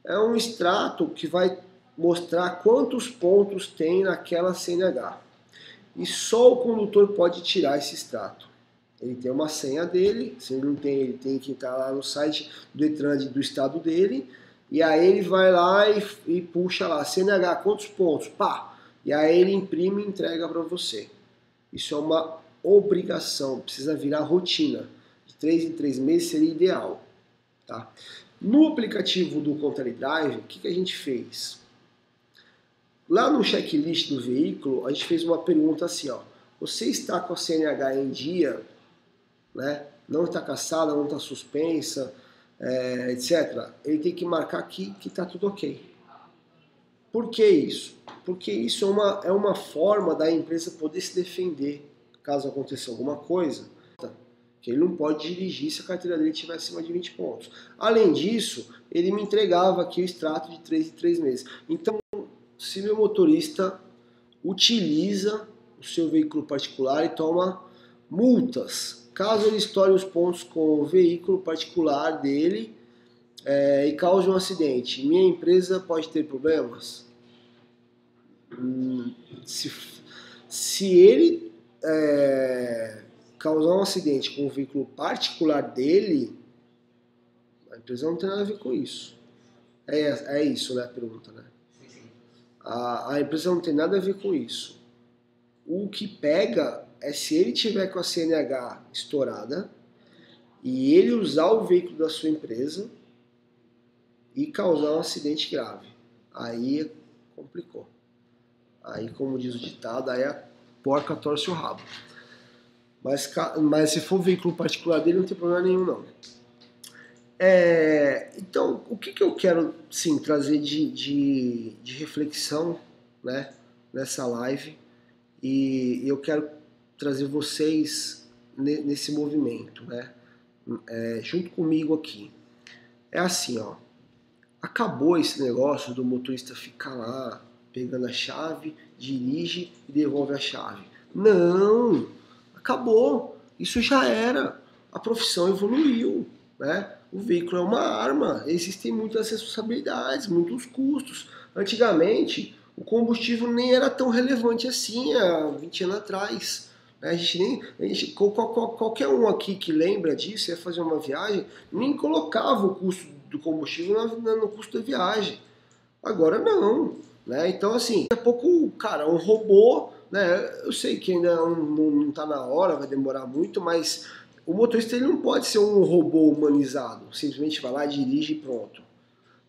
é um extrato que vai mostrar quantos pontos tem naquela CNH. E só o condutor pode tirar esse extrato. Ele tem uma senha dele, se ele não tem, ele tem que entrar lá no site do Detran do estado dele, e aí ele vai lá e, e puxa lá, CNH, quantos pontos? Pá! E aí ele imprime e entrega para você. Isso é uma obrigação, precisa virar rotina. De três em três meses seria ideal. Tá? No aplicativo do Contele Drive, o que, que a gente fez? Lá no checklist do veículo, a gente fez uma pergunta assim, ó. Você está com a CNH em dia, né? Não está caçada, não está suspensa, é, etc. Ele tem que marcar aqui que está tudo ok. Por que isso? Porque isso é uma, é uma forma da empresa poder se defender caso aconteça alguma coisa que ele não pode dirigir se a carteira dele estiver acima de 20 pontos. Além disso, ele me entregava aqui o extrato de 3 em 3 meses. Então, se meu motorista utiliza o seu veículo particular e toma multas, caso ele estoure os pontos com o veículo particular dele é, e cause um acidente, minha empresa pode ter problemas? Hum, se, se ele é, causar um acidente com um veículo particular dele, a empresa não tem nada a ver com isso. É, é isso, né, a pergunta, né? A, a empresa não tem nada a ver com isso. O que pega é se ele tiver com a CNH estourada e ele usar o veículo da sua empresa e causar um acidente grave. Aí complicou. Aí, como diz o ditado, aí a porca torce o rabo. Mas, mas se for um veículo particular dele, não tem problema nenhum, não. É, então, o que, que eu quero sim trazer de, de, de reflexão né, nessa live? E eu quero trazer vocês nesse movimento, né? É, junto comigo aqui. É assim, ó. Acabou esse negócio do motorista ficar lá pegando a chave, dirige e devolve a chave. Não! Acabou. Isso já era. A profissão evoluiu, né? O veículo é uma arma, existem muitas responsabilidades, muitos custos. Antigamente, o combustível nem era tão relevante assim há 20 anos atrás. A gente nem, a gente, qualquer um aqui que lembra disso, ia fazer uma viagem, nem colocava o custo do combustível no custo da viagem. Agora não. Né? Então, assim, daqui a pouco, cara, um robô, né? Eu sei que ainda não está na hora, vai demorar muito, mas o motorista ele não pode ser um robô humanizado, simplesmente vai lá, dirige e pronto.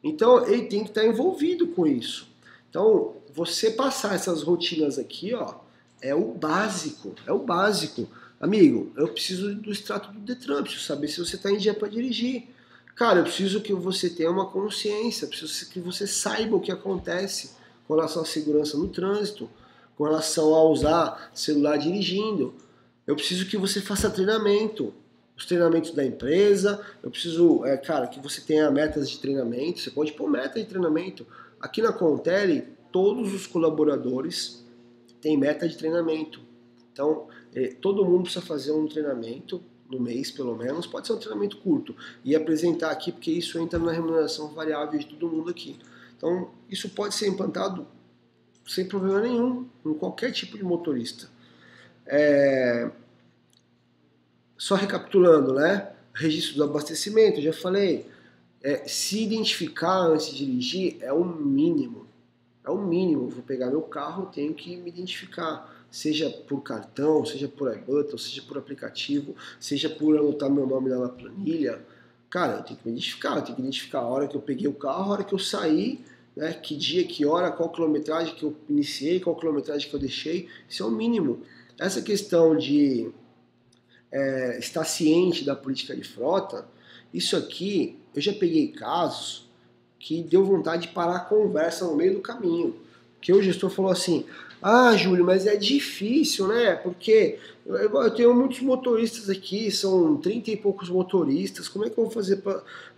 Então, ele tem que estar envolvido com isso. Então, você passar essas rotinas aqui, ó, é o básico, é o básico. Amigo, eu preciso do extrato do Detran, preciso saber se você está em dia para dirigir. Cara, eu preciso que você tenha uma consciência, preciso que você saiba o que acontece com relação à segurança no trânsito, com relação a usar celular dirigindo. Eu preciso que você faça treinamento, os treinamentos da empresa. Eu preciso, é, cara, que você tenha metas de treinamento. Você pode pôr meta de treinamento. Aqui na Contele, todos os colaboradores têm meta de treinamento. Então, é, todo mundo precisa fazer um treinamento no mês, pelo menos. Pode ser um treinamento curto e apresentar aqui, porque isso entra na remuneração variável de todo mundo aqui. Então, isso pode ser implantado sem problema nenhum, em qualquer tipo de motorista. É... Só recapitulando, né? Registro do abastecimento, já falei. É, se identificar antes de dirigir é o mínimo. É o mínimo. Vou pegar meu carro, tenho que me identificar. Seja por cartão, seja por iButton, seja por aplicativo, seja por anotar meu nome lá na planilha. Cara, eu tenho que me identificar. Eu tenho que identificar a hora que eu peguei o carro, a hora que eu saí, né? Que dia, que hora, qual quilometragem que eu iniciei, qual quilometragem que eu deixei. Isso é o mínimo. Essa questão de é, estar ciente da política de frota, isso aqui, eu já peguei casos que deu vontade de parar a conversa no meio do caminho. Que o gestor falou assim: Ah, Júlio, mas é difícil, né? Porque eu tenho muitos motoristas aqui, são 30 e poucos motoristas, como é que eu vou fazer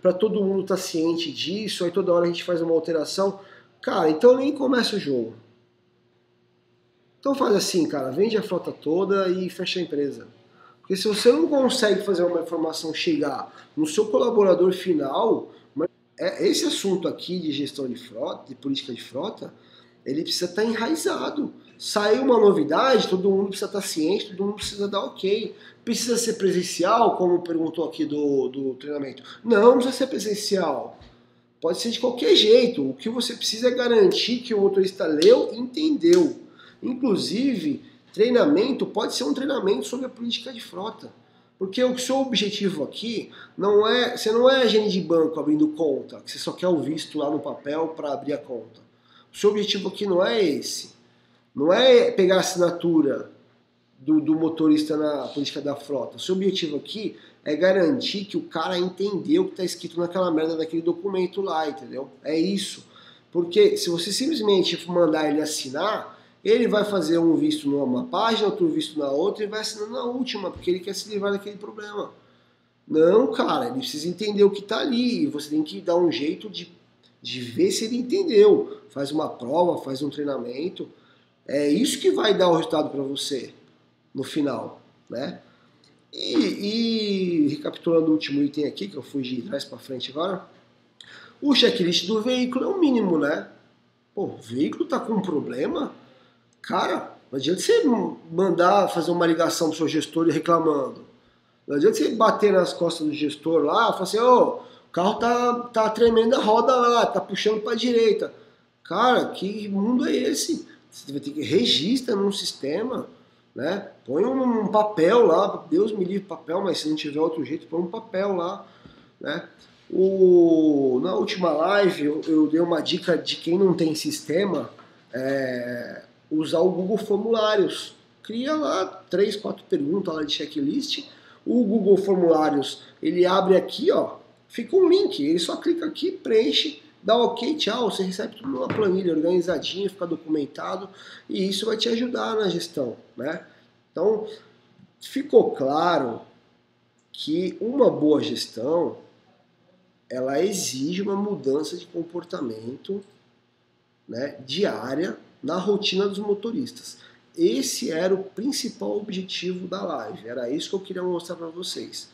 para todo mundo estar tá ciente disso? Aí toda hora a gente faz uma alteração. Cara, então nem começa o jogo. Então faz assim, cara, vende a frota toda e fecha a empresa. Porque se você não consegue fazer uma informação chegar no seu colaborador final, esse assunto aqui de gestão de frota, de política de frota, ele precisa estar enraizado. Saiu uma novidade, todo mundo precisa estar ciente, todo mundo precisa dar ok. Precisa ser presencial, como perguntou aqui do, do treinamento? Não, não precisa ser presencial. Pode ser de qualquer jeito. O que você precisa é garantir que o motorista leu e entendeu. Inclusive, treinamento pode ser um treinamento sobre a política de frota. Porque o seu objetivo aqui não é. Você não é agente de banco abrindo conta, que você só quer o visto lá no papel para abrir a conta. O seu objetivo aqui não é esse. Não é pegar a assinatura do, do motorista na política da frota. O seu objetivo aqui é garantir que o cara entendeu o que está escrito naquela merda daquele documento lá, entendeu? É isso. Porque se você simplesmente mandar ele assinar, ele vai fazer um visto numa página, outro visto na outra e vai assinar na última, porque ele quer se livrar daquele problema. Não, cara, ele precisa entender o que está ali. E você tem que dar um jeito de, de ver se ele entendeu. Faz uma prova, faz um treinamento. É isso que vai dar o resultado para você no final, né? E, e, recapitulando o último item aqui, que eu fui de trás para frente agora, o checklist do veículo é o mínimo, né? Pô, o veículo está com um problema, Cara, não adianta você mandar fazer uma ligação pro seu gestor e reclamando. Não adianta você bater nas costas do gestor lá e falar assim, ô, oh, o carro tá, tá tremendo a roda lá, tá puxando pra direita. Cara, que mundo é esse? Você vai ter que registra num sistema, né? Põe um, papel lá, Deus me livre papel, mas se não tiver outro jeito, põe um papel lá, né? O, na última live eu, eu dei uma dica de quem não tem sistema, é, usar o Google Formulários. Cria lá três, quatro perguntas lá de checklist. O Google Formulários, ele abre aqui, ó, fica um link, ele só clica aqui, preenche, dá ok, tchau, você recebe tudo numa planilha organizadinha, fica documentado e isso vai te ajudar na gestão, né? Então, ficou claro que uma boa gestão ela exige uma mudança de comportamento né, diária na rotina dos motoristas. esse era o principal objetivo da live. Era isso que eu queria mostrar para vocês.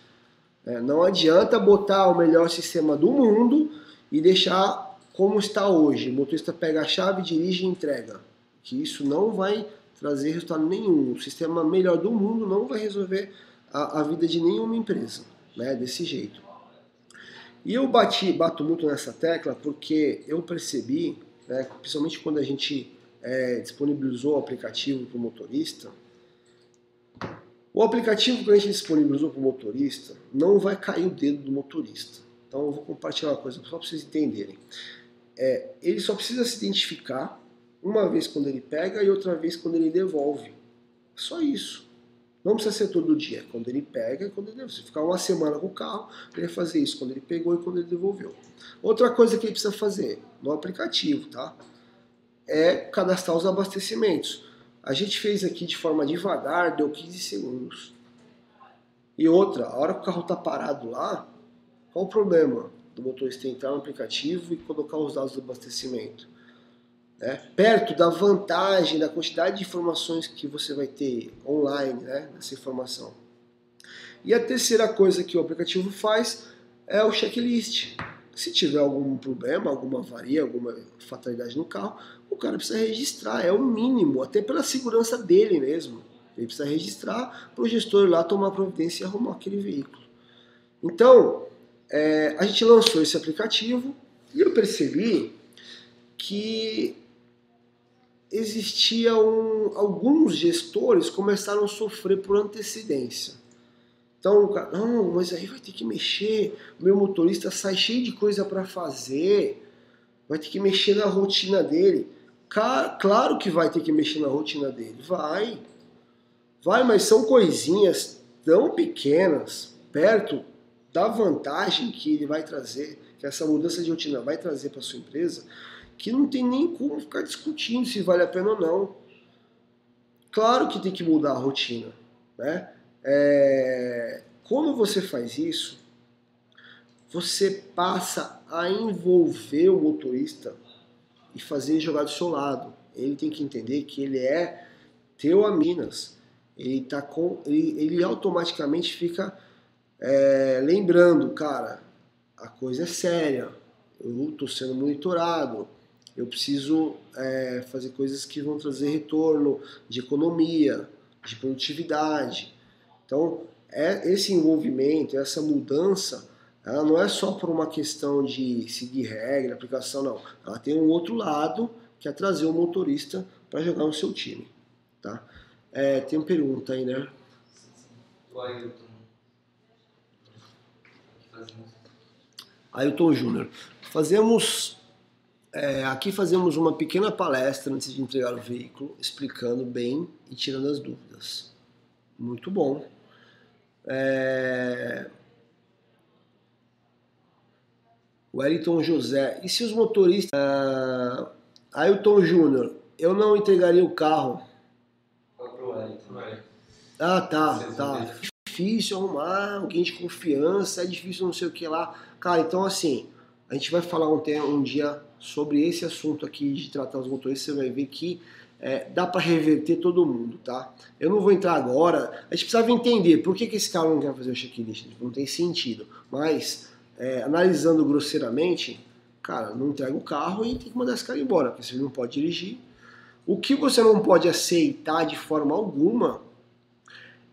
É, não adianta botar o melhor sistema do mundo e deixar como está hoje. O motorista pega a chave, dirige e entrega. Que isso não vai trazer resultado nenhum. O sistema melhor do mundo não vai resolver a, a vida de nenhuma empresa, né? Desse jeito. E eu bati, bato muito nessa tecla porque eu percebi, né, principalmente quando a gente é, disponibilizou o aplicativo para o motorista, o aplicativo que a gente disponibilizou para o motorista não vai cair o dedo do motorista. Então eu vou compartilhar uma coisa só para vocês entenderem. É, ele só precisa se identificar uma vez quando ele pega e outra vez quando ele devolve. Só isso. Não precisa ser todo dia. Quando ele pega e quando ele devolve. Se ficar uma semana com o carro, ele vai fazer isso quando ele pegou e quando ele devolveu. Outra coisa que ele precisa fazer no aplicativo, tá? É cadastrar os abastecimentos. A gente fez aqui de forma devagar, deu 15 segundos. E outra, a hora que o carro está parado lá, qual o problema do motorista entrar no aplicativo e colocar os dados do abastecimento? É, perto da vantagem, da quantidade de informações que você vai ter online né, nessa informação. E a terceira coisa que o aplicativo faz é o checklist. Se tiver algum problema, alguma avaria, alguma fatalidade no carro, o cara precisa registrar, é o mínimo, até pela segurança dele mesmo. Ele precisa registrar para o gestor lá tomar providência e arrumar aquele veículo. Então, é, a gente lançou esse aplicativo e eu percebi que existiam alguns gestores começaram a sofrer por antecedência. Então, não, mas aí vai ter que mexer, meu motorista sai cheio de coisa para fazer, vai ter que mexer na rotina dele. Claro que vai ter que mexer na rotina dele, vai. Vai, mas são coisinhas tão pequenas, perto da vantagem que ele vai trazer, que essa mudança de rotina vai trazer para sua empresa, que não tem nem como ficar discutindo se vale a pena ou não. Claro que tem que mudar a rotina, né? É, quando você faz isso, você passa a envolver o motorista e fazer jogar do seu lado. Ele tem que entender que ele é teu a Minas. Ele, tá com, ele, ele automaticamente fica é, lembrando, cara, a coisa é séria. Eu estou sendo monitorado. Eu preciso é, fazer coisas que vão trazer retorno de economia, de produtividade. Então, é, esse envolvimento, essa mudança, ela não é só por uma questão de seguir regra, aplicação, não. Ela tem um outro lado, que é trazer o motorista para jogar no seu time. Tá? É, tem uma pergunta aí, né? O Ailton. Ailton Júnior. Fazemos. É, aqui fazemos uma pequena palestra antes de entregar o veículo, explicando bem e tirando as dúvidas. Muito bom. É... Wellington José. E se os motoristas. Ailton Júnior, eu não entregaria o carro. Ah, tá, tá. Difícil arrumar alguém de confiança, é difícil não sei o que lá. Cara, então assim, a gente vai falar um, um dia sobre esse assunto aqui de tratar os motoristas, você vai ver que é, dá para reverter todo mundo, tá? Eu não vou entrar agora, a gente precisava entender por que, que esse cara não quer fazer o checklist, não tem sentido, mas é, analisando grosseiramente, cara, não entrega o carro e tem que mandar esse cara embora, porque você não pode dirigir. O que você não pode aceitar de forma alguma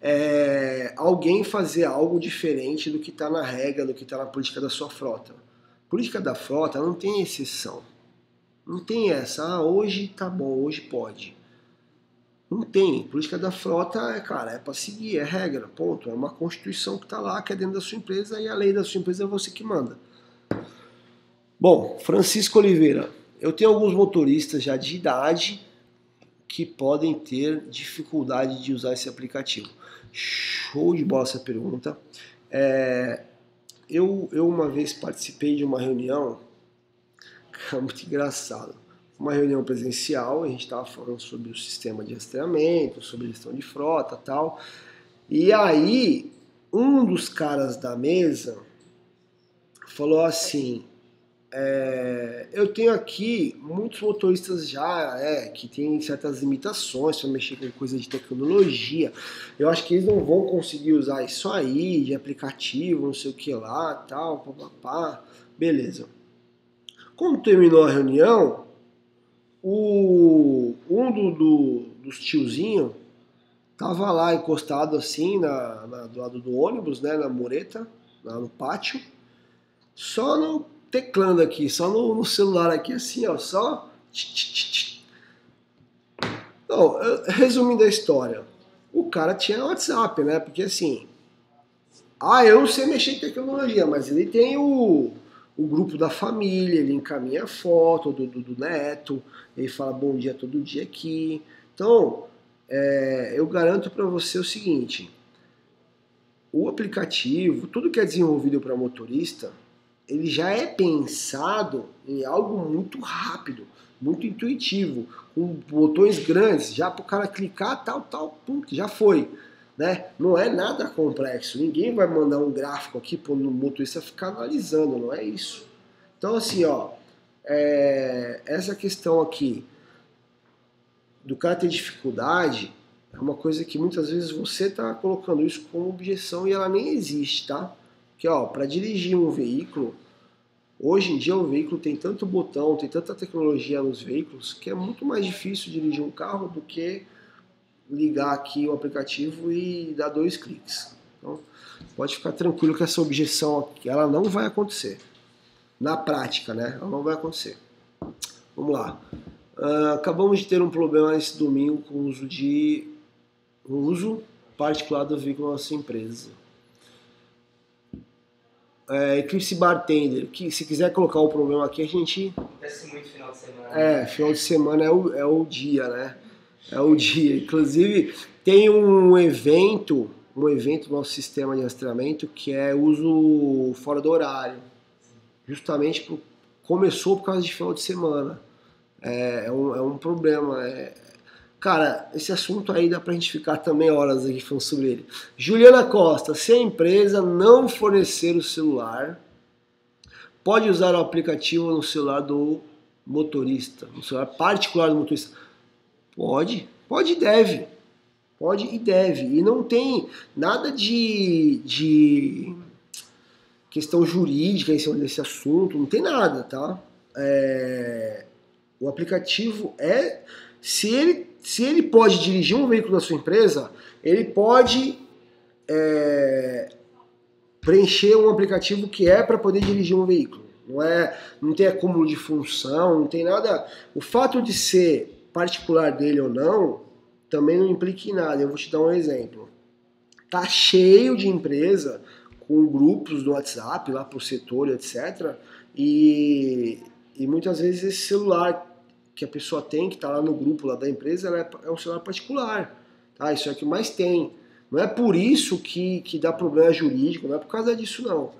é alguém fazer algo diferente do que está na regra, do que está na política da sua frota. A política da frota não tem exceção. Não tem essa, ah, hoje tá bom, hoje pode. Não tem. Política da frota é, cara, é para seguir, é regra, ponto. É uma constituição que está lá, que é dentro da sua empresa e a lei da sua empresa é você que manda. Bom, Francisco Oliveira, eu tenho alguns motoristas já de idade que podem ter dificuldade de usar esse aplicativo. Show de bola essa pergunta. É, eu, eu uma vez participei de uma reunião é muito engraçado. Uma reunião presencial, a gente estava falando sobre o sistema de rastreamento, sobre gestão de frota tal. E aí, um dos caras da mesa falou assim: é, eu tenho aqui muitos motoristas já é, que têm certas limitações para mexer com coisa de tecnologia. Eu acho que eles não vão conseguir usar isso aí, de aplicativo, não sei o que lá, tal, papapá. Beleza. Quando terminou a reunião, o, um do, do, dos tiozinhos tava lá encostado assim na, na, do lado do ônibus, né, na mureta, lá no pátio, só no teclando aqui, só no, no celular aqui, assim, ó, só. Então, resumindo a história, o cara tinha WhatsApp, né? Porque assim, ah, eu não sei mexer em tecnologia, mas ele tem o, o grupo da família, ele encaminha foto do, do, do neto, ele fala bom dia todo dia aqui. Então, é, eu garanto para você o seguinte: o aplicativo, tudo que é desenvolvido para motorista, ele já é pensado em algo muito rápido, muito intuitivo, com botões grandes, já para o cara clicar, tal, tal, pum, já foi. Né? Não é nada complexo. Ninguém vai mandar um gráfico aqui para o motorista ficar analisando, não é isso. Então, assim, ó, é, essa questão aqui do cara ter dificuldade é uma coisa que muitas vezes você está colocando isso como objeção e ela nem existe, tá? Que ó, para dirigir um veículo, hoje em dia o veículo tem tanto botão, tem tanta tecnologia nos veículos que é muito mais difícil dirigir um carro do que ligar aqui o aplicativo e dar dois cliques. Então, pode ficar tranquilo que essa objeção aqui, ela não vai acontecer. Na prática, né? Ela não vai acontecer. Vamos lá. Uh, acabamos de ter um problema esse domingo com o uso de o uso particular do veículo da nossa empresa é, Eclipse Bartender, que se quiser colocar o problema aqui, a gente. Acontece muito final de semana. É, final de semana é o, é o dia, né? É o dia. Inclusive, tem um evento, um evento do nosso sistema de rastreamento que é uso fora do horário. Justamente por, começou por causa de final de semana. É, é, um, é um problema. É, Cara, esse assunto aí dá pra gente ficar também horas aqui falando sobre ele. Juliana Costa, se a empresa não fornecer o celular, pode usar o aplicativo no celular do motorista, no celular particular do motorista? Pode, pode e deve. Pode e deve. E não tem nada de, de questão jurídica em cima desse assunto, não tem nada, tá? É, o aplicativo é. Se ele se ele pode dirigir um veículo da sua empresa, ele pode é, preencher um aplicativo que é para poder dirigir um veículo. Não é, não tem acúmulo de função, não tem nada. O fato de ser particular dele ou não também não implica em nada. Eu vou te dar um exemplo. Tá cheio de empresa com grupos do WhatsApp lá pro setor, etc. E, e muitas vezes esse celular que a pessoa tem, que está lá no grupo lá da empresa, é, é um celular particular. Tá? Isso é o que mais tem. Não é por isso que, que dá problema jurídico, não é por causa disso não.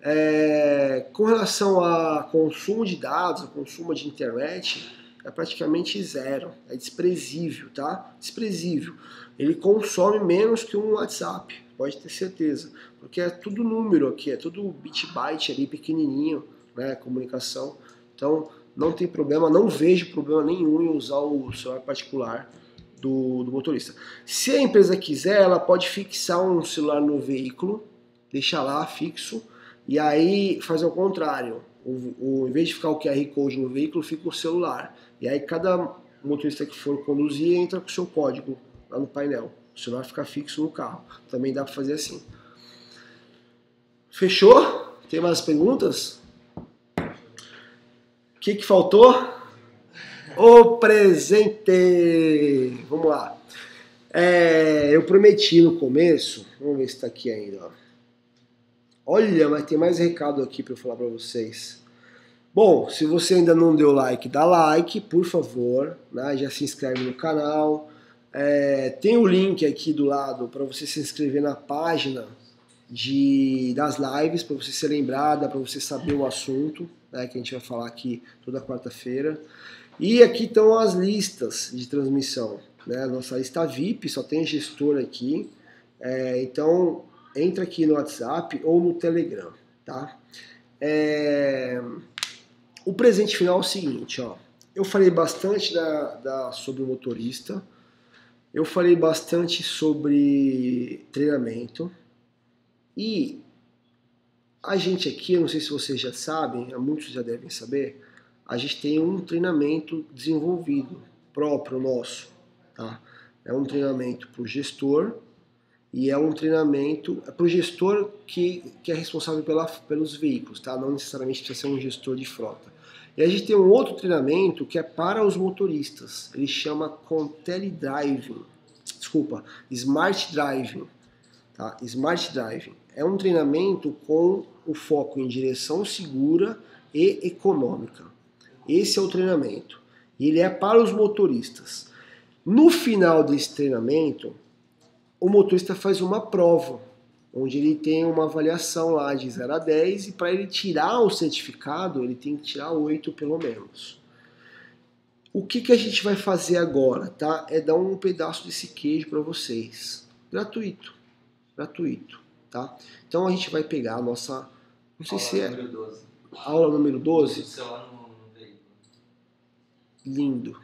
É, com relação a consumo de dados, consumo de internet, é praticamente zero, é desprezível, tá? Desprezível. Ele consome menos que um WhatsApp, pode ter certeza, porque é tudo número aqui, é tudo bit byte ali pequenininho, né, comunicação. Então, não tem problema, não vejo problema nenhum em usar o celular particular do, do, motorista. Se a empresa quiser, ela pode fixar um celular no veículo, deixar lá fixo, e aí fazer o contrário. O, o, em vez de ficar o QR Code no veículo, fica o celular. E aí cada motorista que for conduzir entra com o seu código lá no painel. O celular fica fixo no carro. Também dá para fazer assim. Fechou? Tem mais perguntas? que, que faltou? O presente! Vamos lá. É, eu prometi no começo, vamos ver se está aqui ainda. Ó. Olha, mas tem mais recado aqui para eu falar para vocês. Bom, se você ainda não deu like, dá like, por favor. Né? Já se inscreve no canal. É, tem o link aqui do lado para você se inscrever na página de, das lives, para você ser lembrada, para você saber o assunto né, que a gente vai falar aqui toda quarta-feira. E aqui estão as listas de transmissão. Né? Nossa lista VIP, só tem gestor aqui. É, então, entra aqui no WhatsApp ou no Telegram. Tá? É, o presente final é o seguinte, ó. Eu falei bastante da, da, sobre o motorista, eu falei bastante sobre treinamento e a gente aqui, eu não sei se vocês já sabem, muitos já devem saber, a gente tem um treinamento desenvolvido próprio nosso, tá? É um treinamento para o gestor e é um treinamento é para o gestor que, que é responsável pela, pelos veículos, tá? Não necessariamente precisa ser um gestor de frota. E a gente tem um outro treinamento que é para os motoristas. Ele chama Contele Driving. Desculpa, Smart Driving. Tá? Smart Driving. É um treinamento com o foco em direção segura e econômica. Esse é o treinamento. E ele é para os motoristas. No final desse treinamento, o motorista faz uma prova, onde ele tem uma avaliação lá de 0 a 10 e para ele tirar o certificado, ele tem que tirar 8 pelo menos. O que, que a gente vai fazer agora, tá? É dar um pedaço desse queijo para vocês. Gratuito. Gratuito, tá? Então a gente vai pegar a nossa... Não sei Aula se é... número 12. Aula número 12? O celular no, no veículo. Lindo.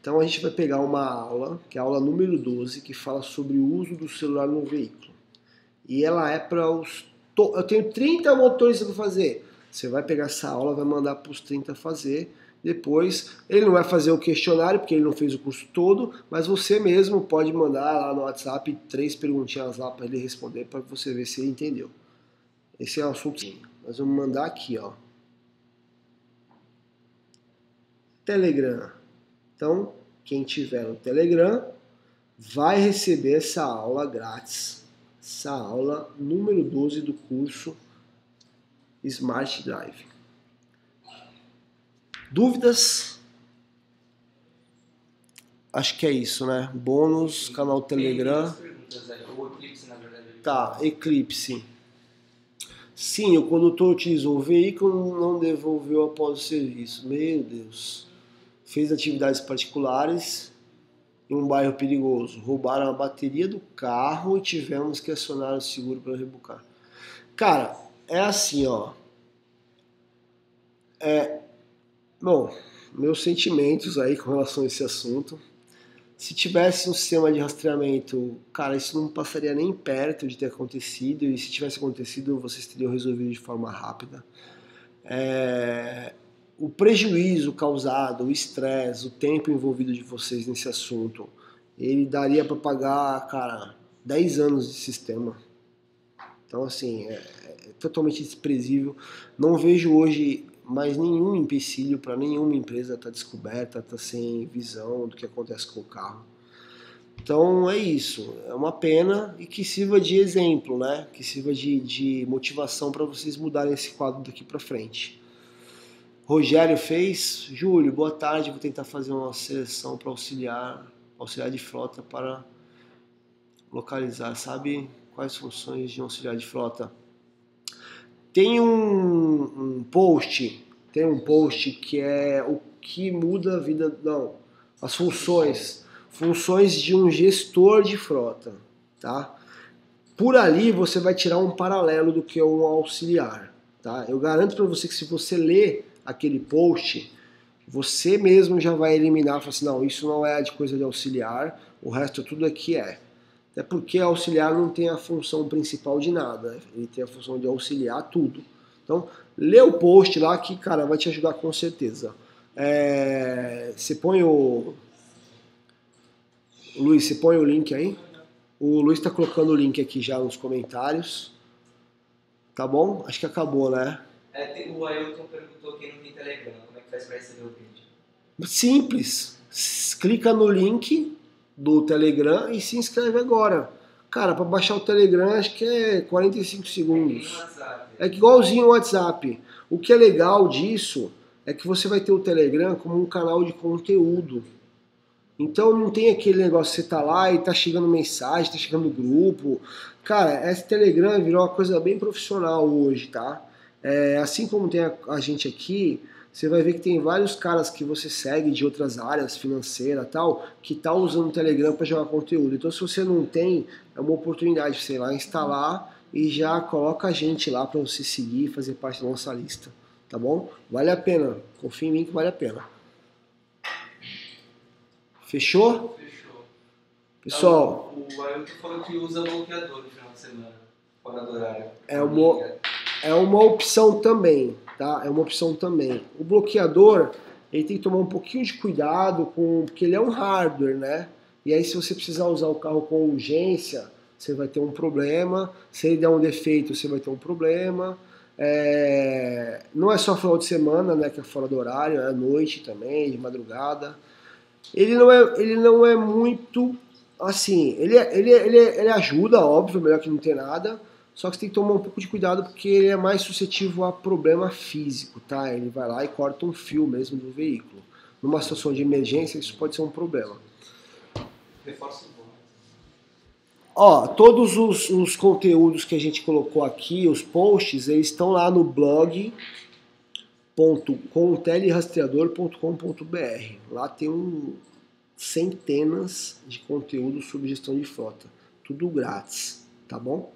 Então a gente vai pegar uma aula, que é a aula número 12, que fala sobre o uso do celular no veículo. E ela é para os. to- Eu tenho 30 motoristas para fazer. Você vai pegar essa aula, vai mandar para os 30 fazer. Depois, ele não vai fazer o questionário, porque ele não fez o curso todo, mas você mesmo pode mandar lá no WhatsApp três perguntinhas lá para ele responder, para você ver se ele entendeu. Esse é o assunto. Nós vamos mandar aqui, ó. Telegram. Então, quem tiver no Telegram vai receber essa aula grátis. Essa aula número 12 do curso Smart Drive. Dúvidas? Acho que é isso, né? Bônus, canal Telegram. Tá. Eclipse. Sim, o condutor utilizou o veículo não devolveu após o serviço. Meu Deus. Fez atividades particulares em um bairro perigoso. Roubaram a bateria do carro e tivemos que acionar o seguro para rebocar. Cara, é assim, ó. É. Bom, meus sentimentos aí com relação a esse assunto. Se tivesse um sistema de rastreamento, cara, isso não passaria nem perto de ter acontecido. E se tivesse acontecido, vocês teriam resolvido de forma rápida. É, o prejuízo causado, o estresse, o tempo envolvido de vocês nesse assunto, ele daria para pagar, cara, 10 anos de sistema. Então, assim, é, é totalmente desprezível. Não vejo hoje mais nenhum empecilho para nenhuma empresa estar tá descoberta, estar tá sem visão do que acontece com o carro. Então é isso, é uma pena e que sirva de exemplo, né? Que sirva de, de motivação para vocês mudarem esse quadro daqui para frente. Rogério fez, Júlio, boa tarde, vou tentar fazer uma seleção para auxiliar, auxiliar de frota para localizar, sabe quais funções de um auxiliar de frota? Tem um, um post, tem um post que é o que muda a vida, não, as funções, funções de um gestor de frota, tá? Por ali você vai tirar um paralelo do que é um auxiliar, tá? Eu garanto para você que se você ler aquele post, você mesmo já vai eliminar, falar assim, não, isso não é de coisa de auxiliar, o resto tudo aqui é. Até porque auxiliar não tem a função principal de nada, ele tem a função de auxiliar tudo. Então, lê o post lá que, cara, vai te ajudar com certeza. É, você põe o. Luiz, você põe o link aí? O Luiz está colocando o link aqui já nos comentários. Tá bom? Acho que acabou, né? É, o Ailton perguntou quem não tem Telegram, como é que faz pra receber o vídeo? Simples. Clica no link do Telegram e se inscreve agora. Cara, para baixar o Telegram acho que é 45 É que segundos. no. É que igualzinho o WhatsApp. O que é legal disso é que você vai ter o Telegram como um canal de conteúdo. Então não tem aquele negócio você tá lá e tá chegando mensagem, tá chegando grupo. Cara, esse Telegram virou uma coisa bem profissional hoje, tá? É, assim como tem a, a gente aqui, você vai ver que tem vários caras que você segue de outras áreas, financeira tal, que tá usando o Telegram para jogar conteúdo. Então se você não tem, é uma oportunidade, sei lá, instalar e já coloca a gente lá para você seguir e fazer parte da nossa lista, tá bom? Vale a pena, confia em mim que vale a pena. Fechou? Fechou. Pessoal, Então, o Ailton falou que usa bloqueador no final de semana, fora do horário. É uma- é uma opção também, tá? É uma opção também. O bloqueador, ele tem que tomar um pouquinho de cuidado com, porque ele é um hardware, né? E aí se você precisar usar o carro com urgência, você vai ter um problema. Se ele der um defeito, você vai ter um problema. É, Não é só final de semana, né? Que é fora do horário, é à noite também, de madrugada. Ele não é, ele não é muito assim. Ele, é- ele, é- ele, é- ele ajuda, óbvio, melhor que não ter nada. Só que você tem que tomar um pouco de cuidado porque ele é mais suscetível a problema físico, tá? Ele vai lá e corta um fio mesmo do veículo. Numa situação de emergência, isso pode ser um problema. Reforça. Ó, todos os, os conteúdos que a gente colocou aqui, os posts, eles estão lá no blog .contelerastreador.com.br. Lá tem um, centenas de conteúdos sobre gestão de frota. Tudo grátis, tá bom?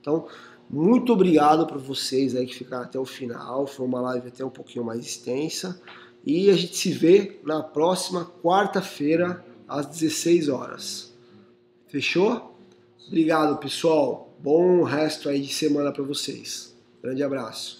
Então, muito obrigado para vocês aí que ficaram até o final. Foi uma live até um pouquinho mais extensa. E a gente se vê na próxima quarta-feira, às 16 horas. Fechou? Obrigado, pessoal. Bom resto aí de semana para vocês. Grande abraço.